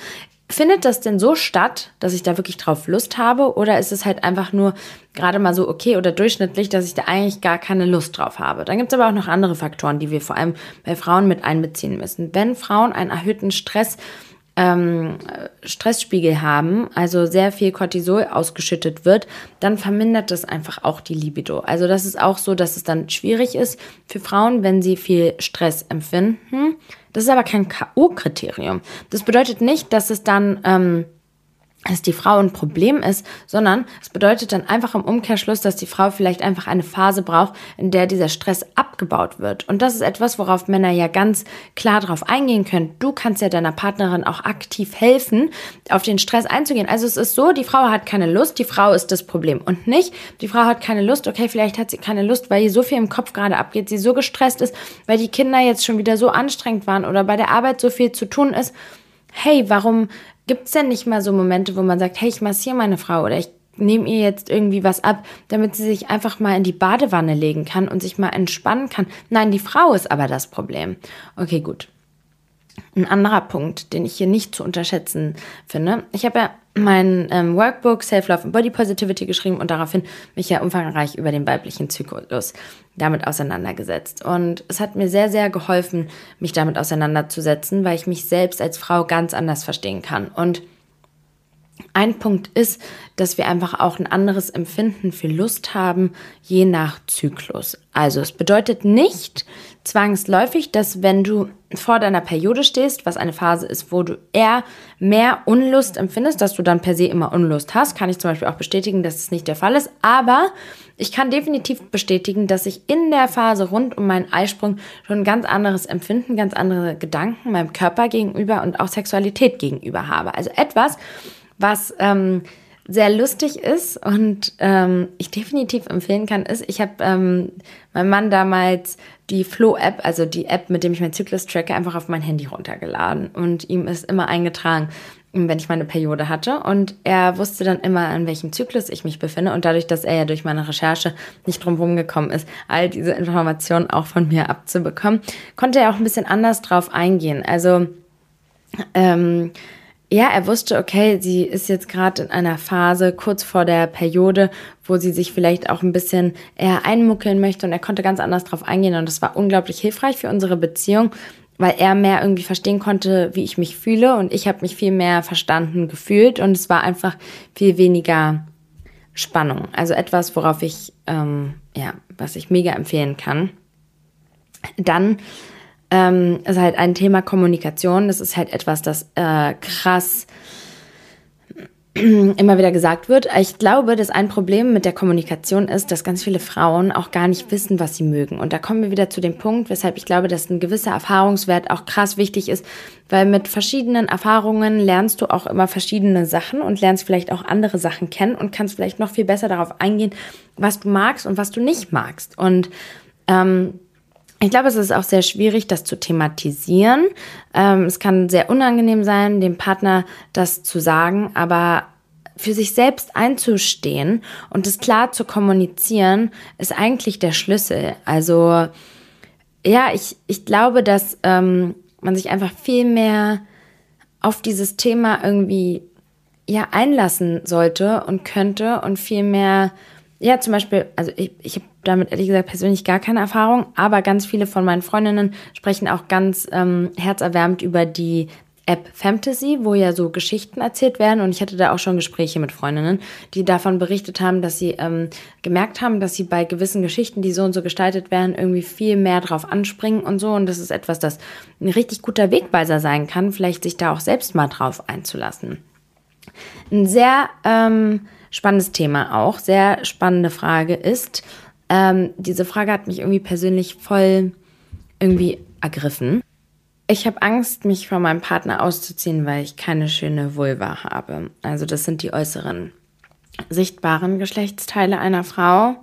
Findet das denn so statt, dass ich da wirklich drauf Lust habe? Oder ist es halt einfach nur gerade mal so okay oder durchschnittlich, dass ich da eigentlich gar keine Lust drauf habe? Dann gibt es aber auch noch andere Faktoren, die wir vor allem bei Frauen mit einbeziehen müssen. Wenn Frauen einen erhöhten Stress ähm, Stressspiegel haben, also sehr viel Cortisol ausgeschüttet wird, dann vermindert das einfach auch die Libido. Also das ist auch so, dass es dann schwierig ist für Frauen, wenn sie viel Stress empfinden. Das ist aber kein K.O.-Kriterium. Das bedeutet nicht, dass es dann ähm, dass die Frau ein Problem ist, sondern es bedeutet dann einfach im Umkehrschluss, dass die Frau vielleicht einfach eine Phase braucht, in der dieser Stress abgebaut wird. Und das ist etwas, worauf Männer ja ganz klar drauf eingehen können. Du kannst ja deiner Partnerin auch aktiv helfen, auf den Stress einzugehen. Also es ist so, die Frau hat keine Lust, die Frau ist das Problem und nicht, die Frau hat keine Lust, okay, vielleicht hat sie keine Lust, weil ihr so viel im Kopf gerade abgeht, sie so gestresst ist, weil die Kinder jetzt schon wieder so anstrengend waren oder bei der Arbeit so viel zu tun ist hey, warum Gibt es denn nicht mal so Momente, wo man sagt, hey, ich massiere meine Frau oder ich nehme ihr jetzt irgendwie was ab, damit sie sich einfach mal in die Badewanne legen kann und sich mal entspannen kann? Nein, die Frau ist aber das Problem. Okay, gut. Ein anderer Punkt, den ich hier nicht zu unterschätzen finde. Ich habe ja mein ähm, Workbook Self-Love and Body Positivity geschrieben und daraufhin mich ja umfangreich über den weiblichen Zyklus damit auseinandergesetzt. Und es hat mir sehr, sehr geholfen, mich damit auseinanderzusetzen, weil ich mich selbst als Frau ganz anders verstehen kann. Und ein Punkt ist, dass wir einfach auch ein anderes Empfinden für Lust haben, je nach Zyklus. Also es bedeutet nicht zwangsläufig, dass wenn du vor deiner Periode stehst, was eine Phase ist, wo du eher mehr Unlust empfindest, dass du dann per se immer Unlust hast, kann ich zum Beispiel auch bestätigen, dass es nicht der Fall ist. Aber ich kann definitiv bestätigen, dass ich in der Phase rund um meinen Eisprung schon ein ganz anderes Empfinden, ganz andere Gedanken meinem Körper gegenüber und auch Sexualität gegenüber habe. Also etwas, was ähm, sehr lustig ist und ähm, ich definitiv empfehlen kann, ist, ich habe ähm, meinem Mann damals die Flow-App, also die App, mit dem ich meinen Zyklus tracke, einfach auf mein Handy runtergeladen und ihm ist immer eingetragen, wenn ich meine Periode hatte und er wusste dann immer, an welchem Zyklus ich mich befinde und dadurch, dass er ja durch meine Recherche nicht drum gekommen ist, all diese Informationen auch von mir abzubekommen, konnte er auch ein bisschen anders drauf eingehen. Also ähm, ja, er wusste, okay, sie ist jetzt gerade in einer Phase kurz vor der Periode, wo sie sich vielleicht auch ein bisschen eher einmuckeln möchte und er konnte ganz anders drauf eingehen und das war unglaublich hilfreich für unsere Beziehung, weil er mehr irgendwie verstehen konnte, wie ich mich fühle und ich habe mich viel mehr verstanden gefühlt und es war einfach viel weniger Spannung. Also etwas, worauf ich, ähm, ja, was ich mega empfehlen kann. Dann ähm, ist halt ein Thema Kommunikation. Das ist halt etwas, das äh, krass immer wieder gesagt wird. Ich glaube, dass ein Problem mit der Kommunikation ist, dass ganz viele Frauen auch gar nicht wissen, was sie mögen. Und da kommen wir wieder zu dem Punkt, weshalb ich glaube, dass ein gewisser Erfahrungswert auch krass wichtig ist, weil mit verschiedenen Erfahrungen lernst du auch immer verschiedene Sachen und lernst vielleicht auch andere Sachen kennen und kannst vielleicht noch viel besser darauf eingehen, was du magst und was du nicht magst. Und ähm, ich glaube, es ist auch sehr schwierig, das zu thematisieren. Ähm, es kann sehr unangenehm sein, dem Partner das zu sagen, aber für sich selbst einzustehen und es klar zu kommunizieren, ist eigentlich der Schlüssel. Also ja, ich, ich glaube, dass ähm, man sich einfach viel mehr auf dieses Thema irgendwie ja einlassen sollte und könnte und viel mehr ja, zum Beispiel, also ich, ich habe damit ehrlich gesagt persönlich gar keine Erfahrung, aber ganz viele von meinen Freundinnen sprechen auch ganz ähm, herzerwärmend über die App Fantasy, wo ja so Geschichten erzählt werden. Und ich hatte da auch schon Gespräche mit Freundinnen, die davon berichtet haben, dass sie ähm, gemerkt haben, dass sie bei gewissen Geschichten, die so und so gestaltet werden, irgendwie viel mehr drauf anspringen und so. Und das ist etwas, das ein richtig guter Wegweiser sein kann, vielleicht sich da auch selbst mal drauf einzulassen. Ein sehr ähm, spannendes Thema auch, sehr spannende Frage ist, ähm, diese Frage hat mich irgendwie persönlich voll irgendwie ergriffen. Ich habe Angst, mich von meinem Partner auszuziehen, weil ich keine schöne Vulva habe. Also das sind die äußeren sichtbaren Geschlechtsteile einer Frau.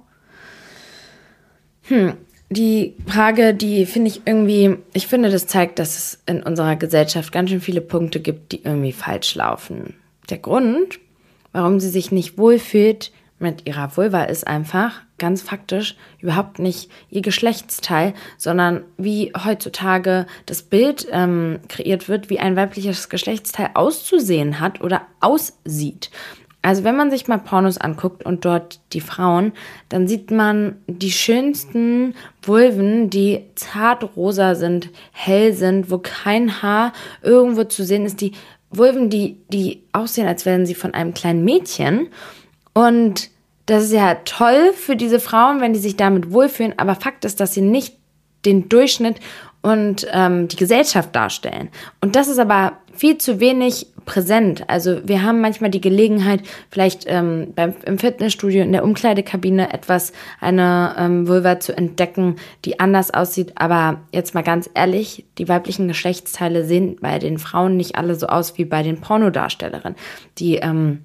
Hm, die Frage, die finde ich irgendwie, ich finde, das zeigt, dass es in unserer Gesellschaft ganz schön viele Punkte gibt, die irgendwie falsch laufen. Der Grund, warum sie sich nicht wohlfühlt mit ihrer Vulva ist einfach ganz faktisch überhaupt nicht ihr Geschlechtsteil, sondern wie heutzutage das Bild ähm, kreiert wird, wie ein weibliches Geschlechtsteil auszusehen hat oder aussieht. Also wenn man sich mal Pornos anguckt und dort die Frauen, dann sieht man die schönsten Vulven, die zart rosa sind, hell sind, wo kein Haar irgendwo zu sehen ist, die Vulven, die, die aussehen, als wären sie von einem kleinen Mädchen. Und das ist ja toll für diese Frauen, wenn die sich damit wohlfühlen, aber Fakt ist, dass sie nicht den Durchschnitt und ähm, die Gesellschaft darstellen. Und das ist aber viel zu wenig präsent. Also wir haben manchmal die Gelegenheit, vielleicht ähm, beim, im Fitnessstudio in der Umkleidekabine etwas, eine ähm, Vulva zu entdecken, die anders aussieht. Aber jetzt mal ganz ehrlich, die weiblichen Geschlechtsteile sehen bei den Frauen nicht alle so aus wie bei den Pornodarstellerinnen. Die ähm,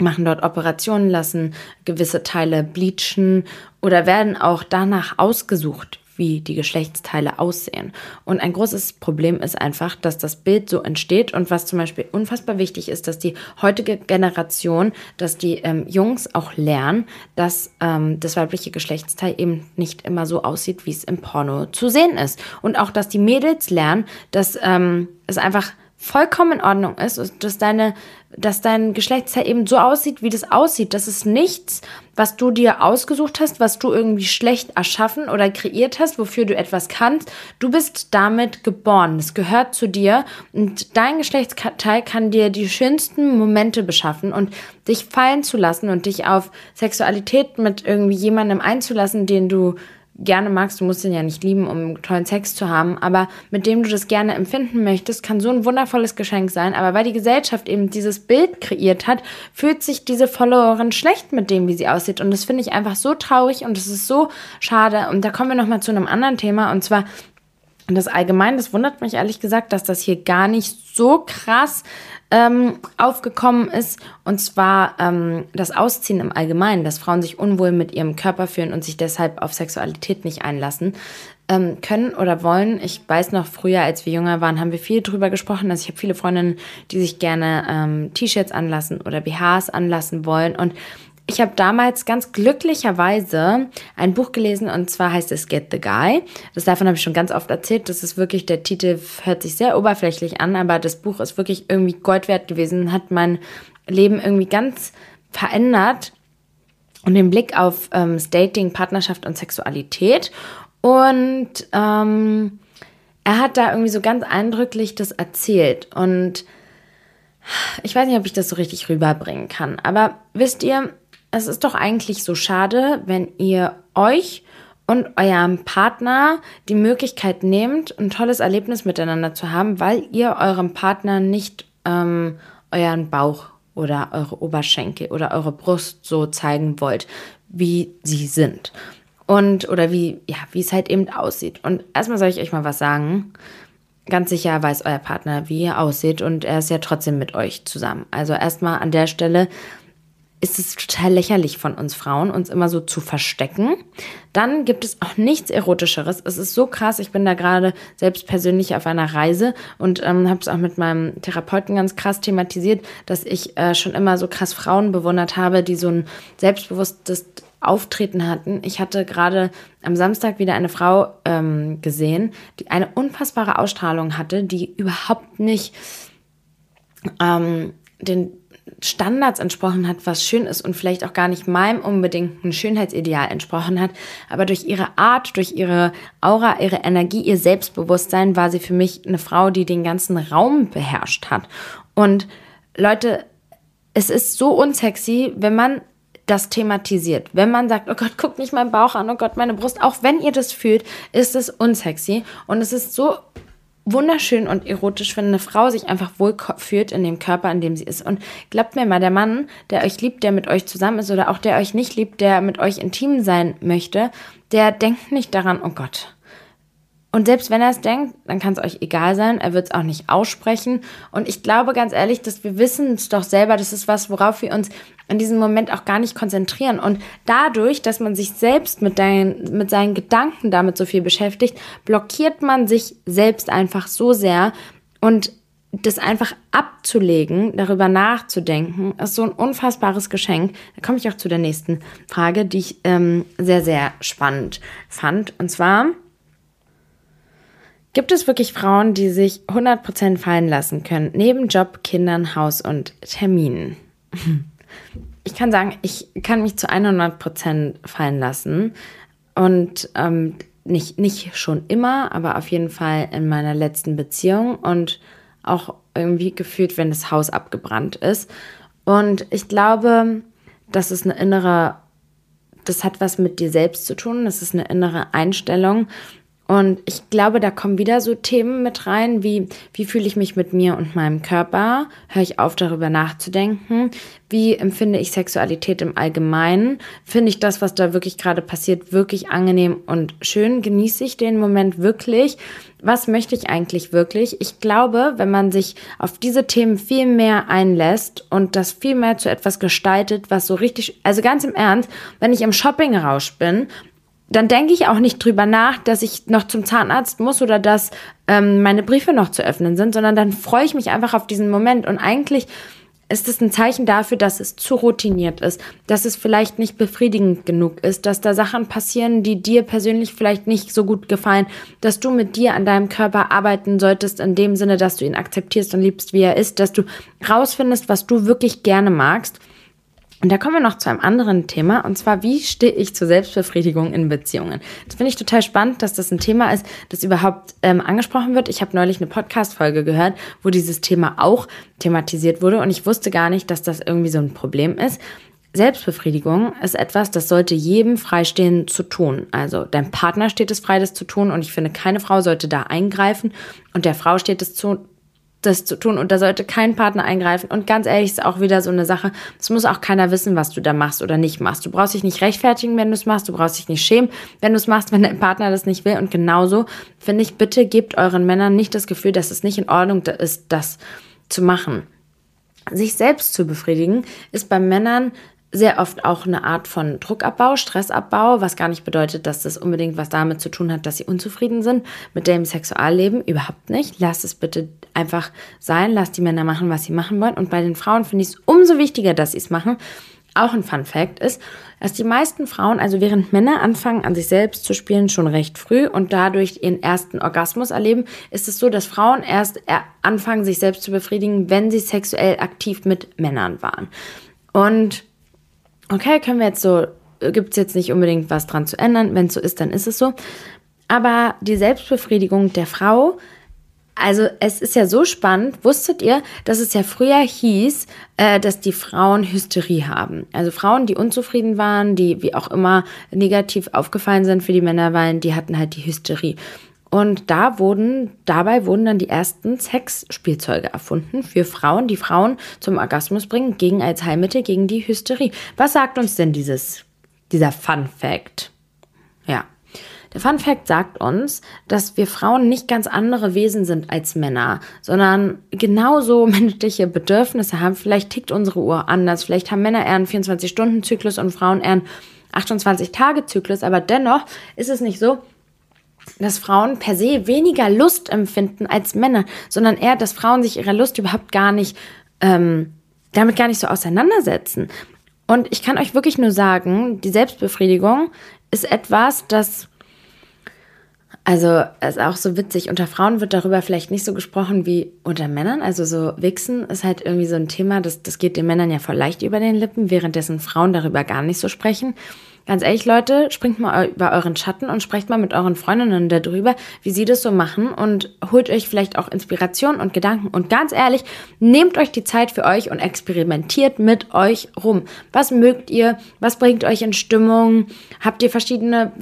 machen dort Operationen, lassen gewisse Teile bleachen oder werden auch danach ausgesucht, wie die Geschlechtsteile aussehen. Und ein großes Problem ist einfach, dass das Bild so entsteht und was zum Beispiel unfassbar wichtig ist, dass die heutige Generation, dass die ähm, Jungs auch lernen, dass ähm, das weibliche Geschlechtsteil eben nicht immer so aussieht, wie es im Porno zu sehen ist. Und auch, dass die Mädels lernen, dass ähm, es einfach vollkommen in Ordnung ist dass deine, dass dein Geschlechtsteil eben so aussieht, wie das aussieht. Das ist nichts, was du dir ausgesucht hast, was du irgendwie schlecht erschaffen oder kreiert hast, wofür du etwas kannst. Du bist damit geboren. Es gehört zu dir und dein Geschlechtsteil kann dir die schönsten Momente beschaffen und dich fallen zu lassen und dich auf Sexualität mit irgendwie jemandem einzulassen, den du gerne magst, du musst ihn ja nicht lieben, um tollen Sex zu haben, aber mit dem du das gerne empfinden möchtest, kann so ein wundervolles Geschenk sein. Aber weil die Gesellschaft eben dieses Bild kreiert hat, fühlt sich diese Followerin schlecht mit dem, wie sie aussieht. Und das finde ich einfach so traurig und es ist so schade. Und da kommen wir nochmal zu einem anderen Thema und zwar das allgemein, das wundert mich ehrlich gesagt, dass das hier gar nicht so krass ähm, aufgekommen ist. Und zwar ähm, das Ausziehen im Allgemeinen, dass Frauen sich unwohl mit ihrem Körper fühlen und sich deshalb auf Sexualität nicht einlassen ähm, können oder wollen. Ich weiß noch, früher, als wir jünger waren, haben wir viel drüber gesprochen. Also ich habe viele Freundinnen, die sich gerne ähm, T-Shirts anlassen oder BHs anlassen wollen. Und ich habe damals ganz glücklicherweise ein Buch gelesen und zwar heißt es Get the Guy. Das davon habe ich schon ganz oft erzählt. Das ist wirklich, der Titel hört sich sehr oberflächlich an, aber das Buch ist wirklich irgendwie Gold wert gewesen, hat mein Leben irgendwie ganz verändert und den Blick auf ähm, Dating, Partnerschaft und Sexualität. Und ähm, er hat da irgendwie so ganz eindrücklich das erzählt und ich weiß nicht, ob ich das so richtig rüberbringen kann, aber wisst ihr, es ist doch eigentlich so schade, wenn ihr euch und eurem Partner die Möglichkeit nehmt, ein tolles Erlebnis miteinander zu haben, weil ihr eurem Partner nicht ähm, euren Bauch oder eure Oberschenkel oder eure Brust so zeigen wollt, wie sie sind. Und, oder wie, ja, wie es halt eben aussieht. Und erstmal soll ich euch mal was sagen. Ganz sicher weiß euer Partner, wie er aussieht und er ist ja trotzdem mit euch zusammen. Also erstmal an der Stelle ist es total lächerlich von uns Frauen, uns immer so zu verstecken. Dann gibt es auch nichts Erotischeres. Es ist so krass. Ich bin da gerade selbst persönlich auf einer Reise und ähm, habe es auch mit meinem Therapeuten ganz krass thematisiert, dass ich äh, schon immer so krass Frauen bewundert habe, die so ein selbstbewusstes Auftreten hatten. Ich hatte gerade am Samstag wieder eine Frau ähm, gesehen, die eine unfassbare Ausstrahlung hatte, die überhaupt nicht ähm, den Standards entsprochen hat, was schön ist und vielleicht auch gar nicht meinem unbedingten Schönheitsideal entsprochen hat, aber durch ihre Art, durch ihre Aura, ihre Energie, ihr Selbstbewusstsein war sie für mich eine Frau, die den ganzen Raum beherrscht hat. Und Leute, es ist so unsexy, wenn man das thematisiert. Wenn man sagt, oh Gott, guck nicht meinen Bauch an, oh Gott, meine Brust, auch wenn ihr das fühlt, ist es unsexy. Und es ist so wunderschön und erotisch, wenn eine Frau sich einfach wohl fühlt in dem Körper, in dem sie ist. Und glaubt mir mal, der Mann, der euch liebt, der mit euch zusammen ist oder auch der euch nicht liebt, der mit euch intim sein möchte, der denkt nicht daran, oh Gott, und selbst wenn er es denkt, dann kann es euch egal sein. Er wird es auch nicht aussprechen. Und ich glaube ganz ehrlich, dass wir wissen es doch selber, das ist was, worauf wir uns in diesem Moment auch gar nicht konzentrieren. Und dadurch, dass man sich selbst mit, dein, mit seinen Gedanken damit so viel beschäftigt, blockiert man sich selbst einfach so sehr. Und das einfach abzulegen, darüber nachzudenken, ist so ein unfassbares Geschenk. Da komme ich auch zu der nächsten Frage, die ich ähm, sehr, sehr spannend fand. Und zwar Gibt es wirklich Frauen, die sich 100% fallen lassen können, neben Job, Kindern, Haus und Terminen? Ich kann sagen, ich kann mich zu 100% fallen lassen und ähm, nicht, nicht schon immer, aber auf jeden Fall in meiner letzten Beziehung und auch irgendwie gefühlt, wenn das Haus abgebrannt ist. Und ich glaube, das ist eine innere, das hat was mit dir selbst zu tun, das ist eine innere Einstellung und ich glaube, da kommen wieder so Themen mit rein, wie wie fühle ich mich mit mir und meinem Körper? Höre ich auf, darüber nachzudenken? Wie empfinde ich Sexualität im Allgemeinen? Finde ich das, was da wirklich gerade passiert, wirklich angenehm und schön? Genieße ich den Moment wirklich? Was möchte ich eigentlich wirklich? Ich glaube, wenn man sich auf diese Themen viel mehr einlässt und das viel mehr zu etwas gestaltet, was so richtig, also ganz im Ernst, wenn ich im Shopping-Rausch bin dann denke ich auch nicht drüber nach, dass ich noch zum Zahnarzt muss oder dass ähm, meine Briefe noch zu öffnen sind, sondern dann freue ich mich einfach auf diesen Moment. Und eigentlich ist es ein Zeichen dafür, dass es zu routiniert ist, dass es vielleicht nicht befriedigend genug ist, dass da Sachen passieren, die dir persönlich vielleicht nicht so gut gefallen, dass du mit dir an deinem Körper arbeiten solltest, in dem Sinne, dass du ihn akzeptierst und liebst, wie er ist, dass du rausfindest, was du wirklich gerne magst und da kommen wir noch zu einem anderen Thema, und zwar, wie stehe ich zur Selbstbefriedigung in Beziehungen? Das finde ich total spannend, dass das ein Thema ist, das überhaupt ähm, angesprochen wird. Ich habe neulich eine Podcast-Folge gehört, wo dieses Thema auch thematisiert wurde, und ich wusste gar nicht, dass das irgendwie so ein Problem ist. Selbstbefriedigung ist etwas, das sollte jedem freistehen zu tun. Also deinem Partner steht es frei, das zu tun, und ich finde, keine Frau sollte da eingreifen, und der Frau steht es zu, das zu tun und da sollte kein Partner eingreifen. Und ganz ehrlich, ist auch wieder so eine Sache, es muss auch keiner wissen, was du da machst oder nicht machst. Du brauchst dich nicht rechtfertigen, wenn du es machst, du brauchst dich nicht schämen, wenn du es machst, wenn dein Partner das nicht will. Und genauso finde ich, bitte gebt euren Männern nicht das Gefühl, dass es nicht in Ordnung ist, das zu machen. Sich selbst zu befriedigen ist bei Männern sehr oft auch eine Art von Druckabbau, Stressabbau, was gar nicht bedeutet, dass das unbedingt was damit zu tun hat, dass sie unzufrieden sind mit dem Sexualleben. Überhaupt nicht. Lasst es bitte einfach sein. Lasst die Männer machen, was sie machen wollen. Und bei den Frauen finde ich es umso wichtiger, dass sie es machen. Auch ein Fun Fact ist, dass die meisten Frauen, also während Männer anfangen, an sich selbst zu spielen, schon recht früh und dadurch ihren ersten Orgasmus erleben, ist es so, dass Frauen erst anfangen, sich selbst zu befriedigen, wenn sie sexuell aktiv mit Männern waren. Und okay, können wir jetzt so, gibt es jetzt nicht unbedingt was dran zu ändern. Wenn es so ist, dann ist es so. Aber die Selbstbefriedigung der Frau, also es ist ja so spannend, wusstet ihr, dass es ja früher hieß, äh, dass die Frauen Hysterie haben. Also Frauen, die unzufrieden waren, die wie auch immer negativ aufgefallen sind für die Männer, weil die hatten halt die Hysterie. Und da wurden, dabei wurden dann die ersten Sexspielzeuge erfunden für Frauen, die Frauen zum Orgasmus bringen, gegen als Heilmittel gegen die Hysterie. Was sagt uns denn dieses, dieser Fun Fact? Ja. Der Fun Fact sagt uns, dass wir Frauen nicht ganz andere Wesen sind als Männer, sondern genauso menschliche Bedürfnisse haben. Vielleicht tickt unsere Uhr anders. Vielleicht haben Männer eher einen 24-Stunden-Zyklus und Frauen eher einen 28-Tage-Zyklus. Aber dennoch ist es nicht so, dass Frauen per se weniger Lust empfinden als Männer, sondern eher, dass Frauen sich ihrer Lust überhaupt gar nicht, ähm, damit gar nicht so auseinandersetzen. Und ich kann euch wirklich nur sagen, die Selbstbefriedigung ist etwas, das, also ist auch so witzig, unter Frauen wird darüber vielleicht nicht so gesprochen wie unter Männern. Also so Wichsen ist halt irgendwie so ein Thema, das, das geht den Männern ja voll leicht über den Lippen, währenddessen Frauen darüber gar nicht so sprechen. Ganz ehrlich, Leute, springt mal über euren Schatten und sprecht mal mit euren Freundinnen darüber, wie sie das so machen und holt euch vielleicht auch Inspiration und Gedanken. Und ganz ehrlich, nehmt euch die Zeit für euch und experimentiert mit euch rum. Was mögt ihr? Was bringt euch in Stimmung? Habt ihr verschiedene,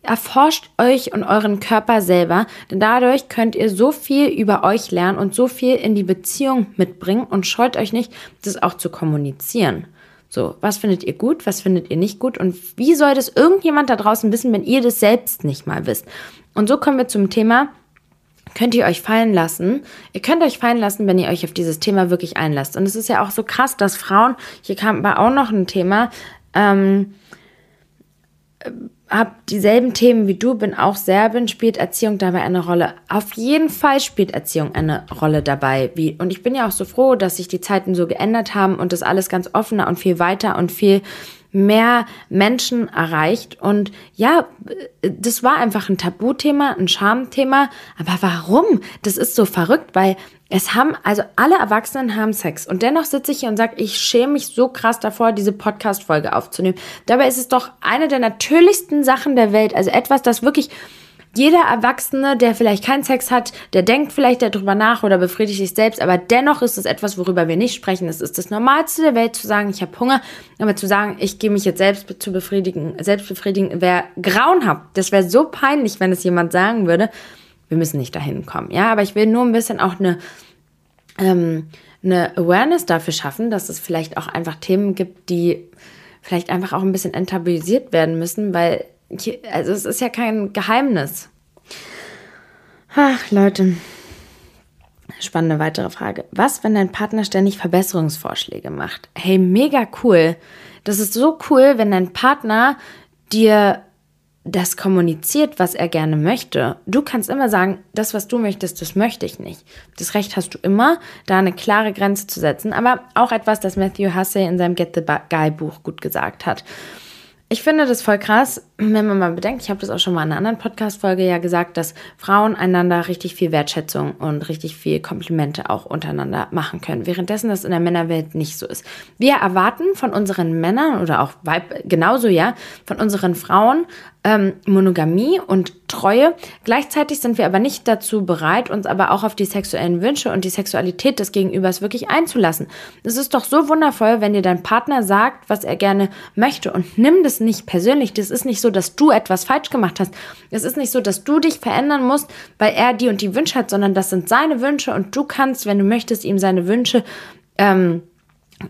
erforscht euch und euren Körper selber, denn dadurch könnt ihr so viel über euch lernen und so viel in die Beziehung mitbringen und scheut euch nicht, das auch zu kommunizieren. So, was findet ihr gut, was findet ihr nicht gut und wie soll das irgendjemand da draußen wissen, wenn ihr das selbst nicht mal wisst? Und so kommen wir zum Thema, könnt ihr euch fallen lassen. Ihr könnt euch fallen lassen, wenn ihr euch auf dieses Thema wirklich einlasst. Und es ist ja auch so krass, dass Frauen, hier kam aber auch noch ein Thema, ähm, habe dieselben Themen wie du, bin auch Serbin, spielt Erziehung dabei eine Rolle. Auf jeden Fall spielt Erziehung eine Rolle dabei. Wie, und ich bin ja auch so froh, dass sich die Zeiten so geändert haben und das alles ganz offener und viel weiter und viel mehr Menschen erreicht. Und ja, das war einfach ein Tabuthema, ein Schamthema. Aber warum? Das ist so verrückt, weil es haben, also alle Erwachsenen haben Sex. Und dennoch sitze ich hier und sage, ich schäme mich so krass davor, diese Podcast-Folge aufzunehmen. Dabei ist es doch eine der natürlichsten Sachen der Welt. Also etwas, das wirklich jeder Erwachsene, der vielleicht keinen Sex hat, der denkt vielleicht darüber nach oder befriedigt sich selbst, aber dennoch ist es etwas, worüber wir nicht sprechen. Es ist das Normalste der Welt zu sagen, ich habe Hunger, aber zu sagen, ich gehe mich jetzt selbst zu befriedigen, selbst befriedigen, wäre grauenhaft. Das wäre so peinlich, wenn es jemand sagen würde. Wir müssen nicht dahin kommen, ja, aber ich will nur ein bisschen auch eine ähm, eine Awareness dafür schaffen, dass es vielleicht auch einfach Themen gibt, die vielleicht einfach auch ein bisschen enttabuisiert werden müssen, weil also es ist ja kein Geheimnis. Ach, Leute. Spannende weitere Frage. Was, wenn dein Partner ständig Verbesserungsvorschläge macht? Hey, mega cool. Das ist so cool, wenn dein Partner dir das kommuniziert, was er gerne möchte. Du kannst immer sagen, das, was du möchtest, das möchte ich nicht. Das Recht hast du immer, da eine klare Grenze zu setzen. Aber auch etwas, das Matthew Hussey in seinem Get the Guy Buch gut gesagt hat. Ich finde das voll krass, wenn man mal bedenkt, ich habe das auch schon mal in einer anderen Podcast-Folge ja gesagt, dass Frauen einander richtig viel Wertschätzung und richtig viel Komplimente auch untereinander machen können, währenddessen das in der Männerwelt nicht so ist. Wir erwarten von unseren Männern oder auch Weib genauso ja, von unseren Frauen ähm, Monogamie und Treue. Gleichzeitig sind wir aber nicht dazu bereit, uns aber auch auf die sexuellen Wünsche und die Sexualität des Gegenübers wirklich einzulassen. Es ist doch so wundervoll, wenn dir dein Partner sagt, was er gerne möchte und nimm das nicht persönlich. Das ist nicht so, dass du etwas falsch gemacht hast. Es ist nicht so, dass du dich verändern musst, weil er die und die Wünsche hat, sondern das sind seine Wünsche und du kannst, wenn du möchtest, ihm seine Wünsche ähm,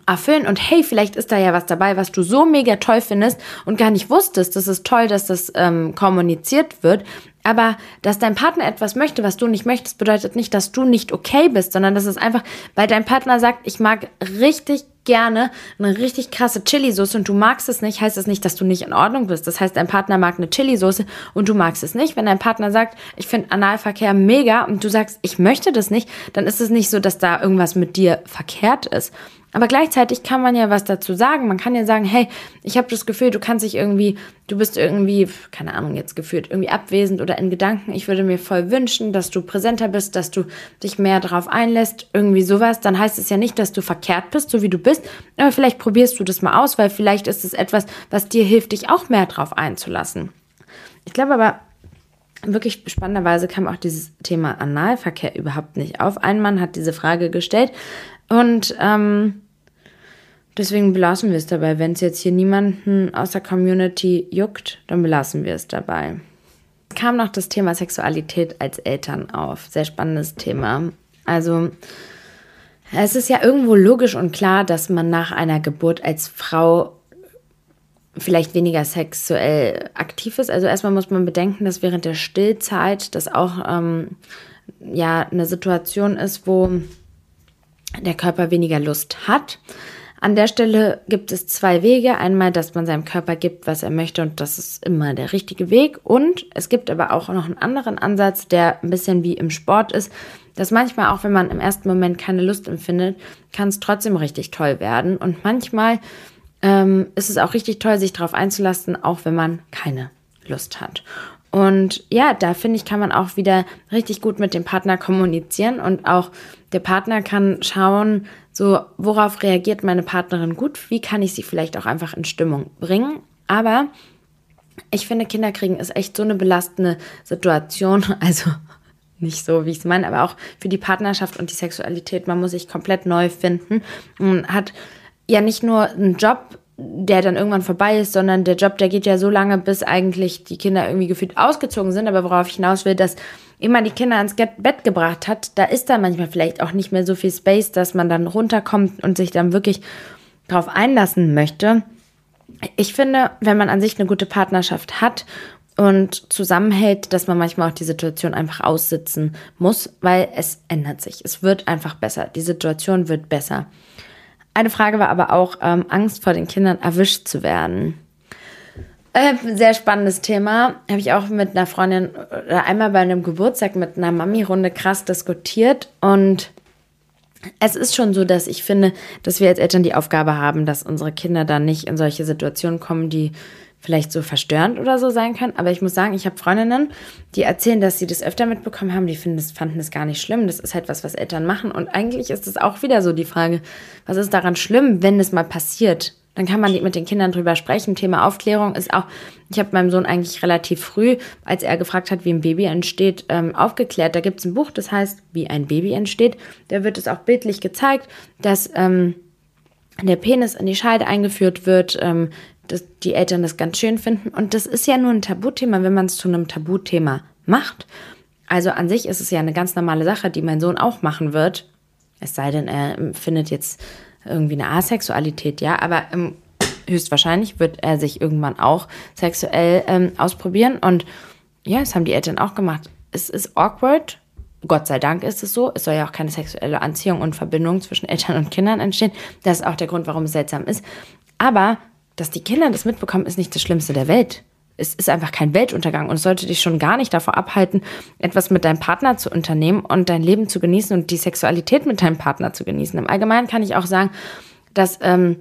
erfüllen und hey, vielleicht ist da ja was dabei, was du so mega toll findest und gar nicht wusstest. Das ist toll, dass das ähm, kommuniziert wird. Aber dass dein Partner etwas möchte, was du nicht möchtest, bedeutet nicht, dass du nicht okay bist, sondern das ist einfach, weil dein Partner sagt, ich mag richtig gerne eine richtig krasse Chili-Soße und du magst es nicht, heißt es das nicht, dass du nicht in Ordnung bist. Das heißt, dein Partner mag eine Chili-Soße und du magst es nicht. Wenn dein Partner sagt, ich finde Analverkehr mega und du sagst, ich möchte das nicht, dann ist es nicht so, dass da irgendwas mit dir verkehrt ist. Aber gleichzeitig kann man ja was dazu sagen. Man kann ja sagen, hey, ich habe das Gefühl, du kannst dich irgendwie, du bist irgendwie, keine Ahnung, jetzt gefühlt, irgendwie abwesend oder in Gedanken. Ich würde mir voll wünschen, dass du präsenter bist, dass du dich mehr darauf einlässt, irgendwie sowas. Dann heißt es ja nicht, dass du verkehrt bist, so wie du bist. Aber vielleicht probierst du das mal aus, weil vielleicht ist es etwas, was dir hilft, dich auch mehr darauf einzulassen. Ich glaube aber, wirklich spannenderweise kam auch dieses Thema Analverkehr überhaupt nicht auf. Ein Mann hat diese Frage gestellt und ähm, Deswegen belassen wir es dabei. Wenn es jetzt hier niemanden aus der Community juckt, dann belassen wir es dabei. Es kam noch das Thema Sexualität als Eltern auf. Sehr spannendes Thema. Also, es ist ja irgendwo logisch und klar, dass man nach einer Geburt als Frau vielleicht weniger sexuell aktiv ist. Also erstmal muss man bedenken, dass während der Stillzeit das auch ähm, ja eine Situation ist, wo der Körper weniger Lust hat. An der Stelle gibt es zwei Wege. Einmal, dass man seinem Körper gibt, was er möchte und das ist immer der richtige Weg. Und es gibt aber auch noch einen anderen Ansatz, der ein bisschen wie im Sport ist, dass manchmal auch, wenn man im ersten Moment keine Lust empfindet, kann es trotzdem richtig toll werden. Und manchmal ähm, ist es auch richtig toll, sich darauf einzulassen, auch wenn man keine Lust hat. Und ja, da finde ich, kann man auch wieder richtig gut mit dem Partner kommunizieren und auch der Partner kann schauen, so, worauf reagiert meine Partnerin gut? Wie kann ich sie vielleicht auch einfach in Stimmung bringen? Aber ich finde, Kinderkriegen ist echt so eine belastende Situation. Also nicht so, wie ich es meine, aber auch für die Partnerschaft und die Sexualität. Man muss sich komplett neu finden und hat ja nicht nur einen Job, der dann irgendwann vorbei ist, sondern der Job, der geht ja so lange, bis eigentlich die Kinder irgendwie gefühlt ausgezogen sind. Aber worauf ich hinaus will, dass immer die Kinder ans Bett gebracht hat, da ist da manchmal vielleicht auch nicht mehr so viel Space, dass man dann runterkommt und sich dann wirklich darauf einlassen möchte. Ich finde, wenn man an sich eine gute Partnerschaft hat und zusammenhält, dass man manchmal auch die Situation einfach aussitzen muss, weil es ändert sich. Es wird einfach besser. Die Situation wird besser. Eine Frage war aber auch ähm, Angst vor den Kindern erwischt zu werden. Äh, sehr spannendes Thema. Habe ich auch mit einer Freundin oder einmal bei einem Geburtstag mit einer Mami-Runde krass diskutiert. Und es ist schon so, dass ich finde, dass wir als Eltern die Aufgabe haben, dass unsere Kinder dann nicht in solche Situationen kommen, die vielleicht so verstörend oder so sein können. Aber ich muss sagen, ich habe Freundinnen, die erzählen, dass sie das öfter mitbekommen haben. Die finden das, fanden das gar nicht schlimm. Das ist halt was, was Eltern machen. Und eigentlich ist es auch wieder so die Frage, was ist daran schlimm, wenn es mal passiert? Dann kann man mit den Kindern drüber sprechen. Thema Aufklärung ist auch, ich habe meinem Sohn eigentlich relativ früh, als er gefragt hat, wie ein Baby entsteht, ähm, aufgeklärt. Da gibt es ein Buch, das heißt, wie ein Baby entsteht. Da wird es auch bildlich gezeigt, dass ähm, der Penis in die Scheide eingeführt wird, ähm, dass die Eltern das ganz schön finden. Und das ist ja nur ein Tabuthema, wenn man es zu einem Tabuthema macht. Also an sich ist es ja eine ganz normale Sache, die mein Sohn auch machen wird. Es sei denn, er findet jetzt irgendwie eine Asexualität, ja, aber ähm, höchstwahrscheinlich wird er sich irgendwann auch sexuell ähm, ausprobieren. Und ja, das haben die Eltern auch gemacht. Es ist awkward. Gott sei Dank ist es so. Es soll ja auch keine sexuelle Anziehung und Verbindung zwischen Eltern und Kindern entstehen. Das ist auch der Grund, warum es seltsam ist. Aber, dass die Kinder das mitbekommen, ist nicht das Schlimmste der Welt. Es ist einfach kein Weltuntergang und es sollte dich schon gar nicht davor abhalten, etwas mit deinem Partner zu unternehmen und dein Leben zu genießen und die Sexualität mit deinem Partner zu genießen. Im Allgemeinen kann ich auch sagen, dass ähm,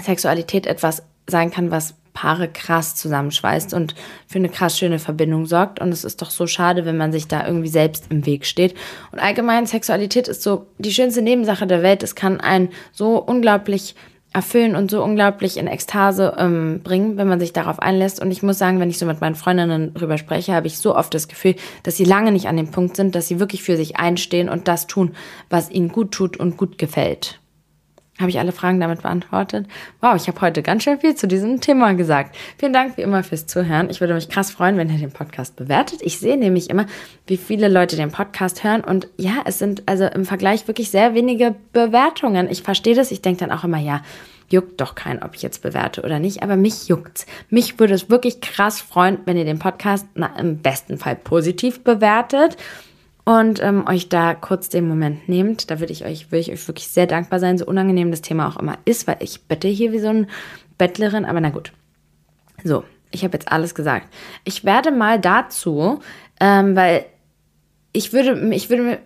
Sexualität etwas sein kann, was Paare krass zusammenschweißt und für eine krass schöne Verbindung sorgt. Und es ist doch so schade, wenn man sich da irgendwie selbst im Weg steht. Und allgemein, Sexualität ist so die schönste Nebensache der Welt. Es kann einen so unglaublich erfüllen und so unglaublich in Ekstase ähm, bringen, wenn man sich darauf einlässt. Und ich muss sagen, wenn ich so mit meinen Freundinnen drüber spreche, habe ich so oft das Gefühl, dass sie lange nicht an dem Punkt sind, dass sie wirklich für sich einstehen und das tun, was ihnen gut tut und gut gefällt. Habe ich alle Fragen damit beantwortet? Wow, ich habe heute ganz schön viel zu diesem Thema gesagt. Vielen Dank wie immer fürs Zuhören. Ich würde mich krass freuen, wenn ihr den Podcast bewertet. Ich sehe nämlich immer, wie viele Leute den Podcast hören und ja, es sind also im Vergleich wirklich sehr wenige Bewertungen. Ich verstehe das. Ich denke dann auch immer, ja, juckt doch kein, ob ich jetzt bewerte oder nicht, aber mich juckt's. Mich würde es wirklich krass freuen, wenn ihr den Podcast na, im besten Fall positiv bewertet und ähm, euch da kurz den Moment nehmt. Da würde ich euch, würde ich euch wirklich sehr dankbar sein, so unangenehm das Thema auch immer ist, weil ich bette hier wie so eine Bettlerin, aber na gut. So, ich habe jetzt alles gesagt. Ich werde mal dazu, ähm, weil ich würde, ich würde,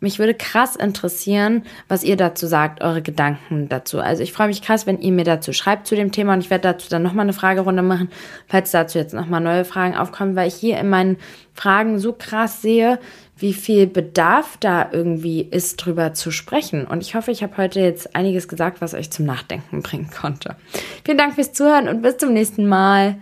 mich würde krass interessieren, was ihr dazu sagt, eure Gedanken dazu. Also ich freue mich krass, wenn ihr mir dazu schreibt zu dem Thema und ich werde dazu dann nochmal eine Fragerunde machen, falls dazu jetzt nochmal neue Fragen aufkommen, weil ich hier in meinen Fragen so krass sehe, wie viel Bedarf da irgendwie ist, drüber zu sprechen. Und ich hoffe, ich habe heute jetzt einiges gesagt, was euch zum Nachdenken bringen konnte. Vielen Dank fürs Zuhören und bis zum nächsten Mal.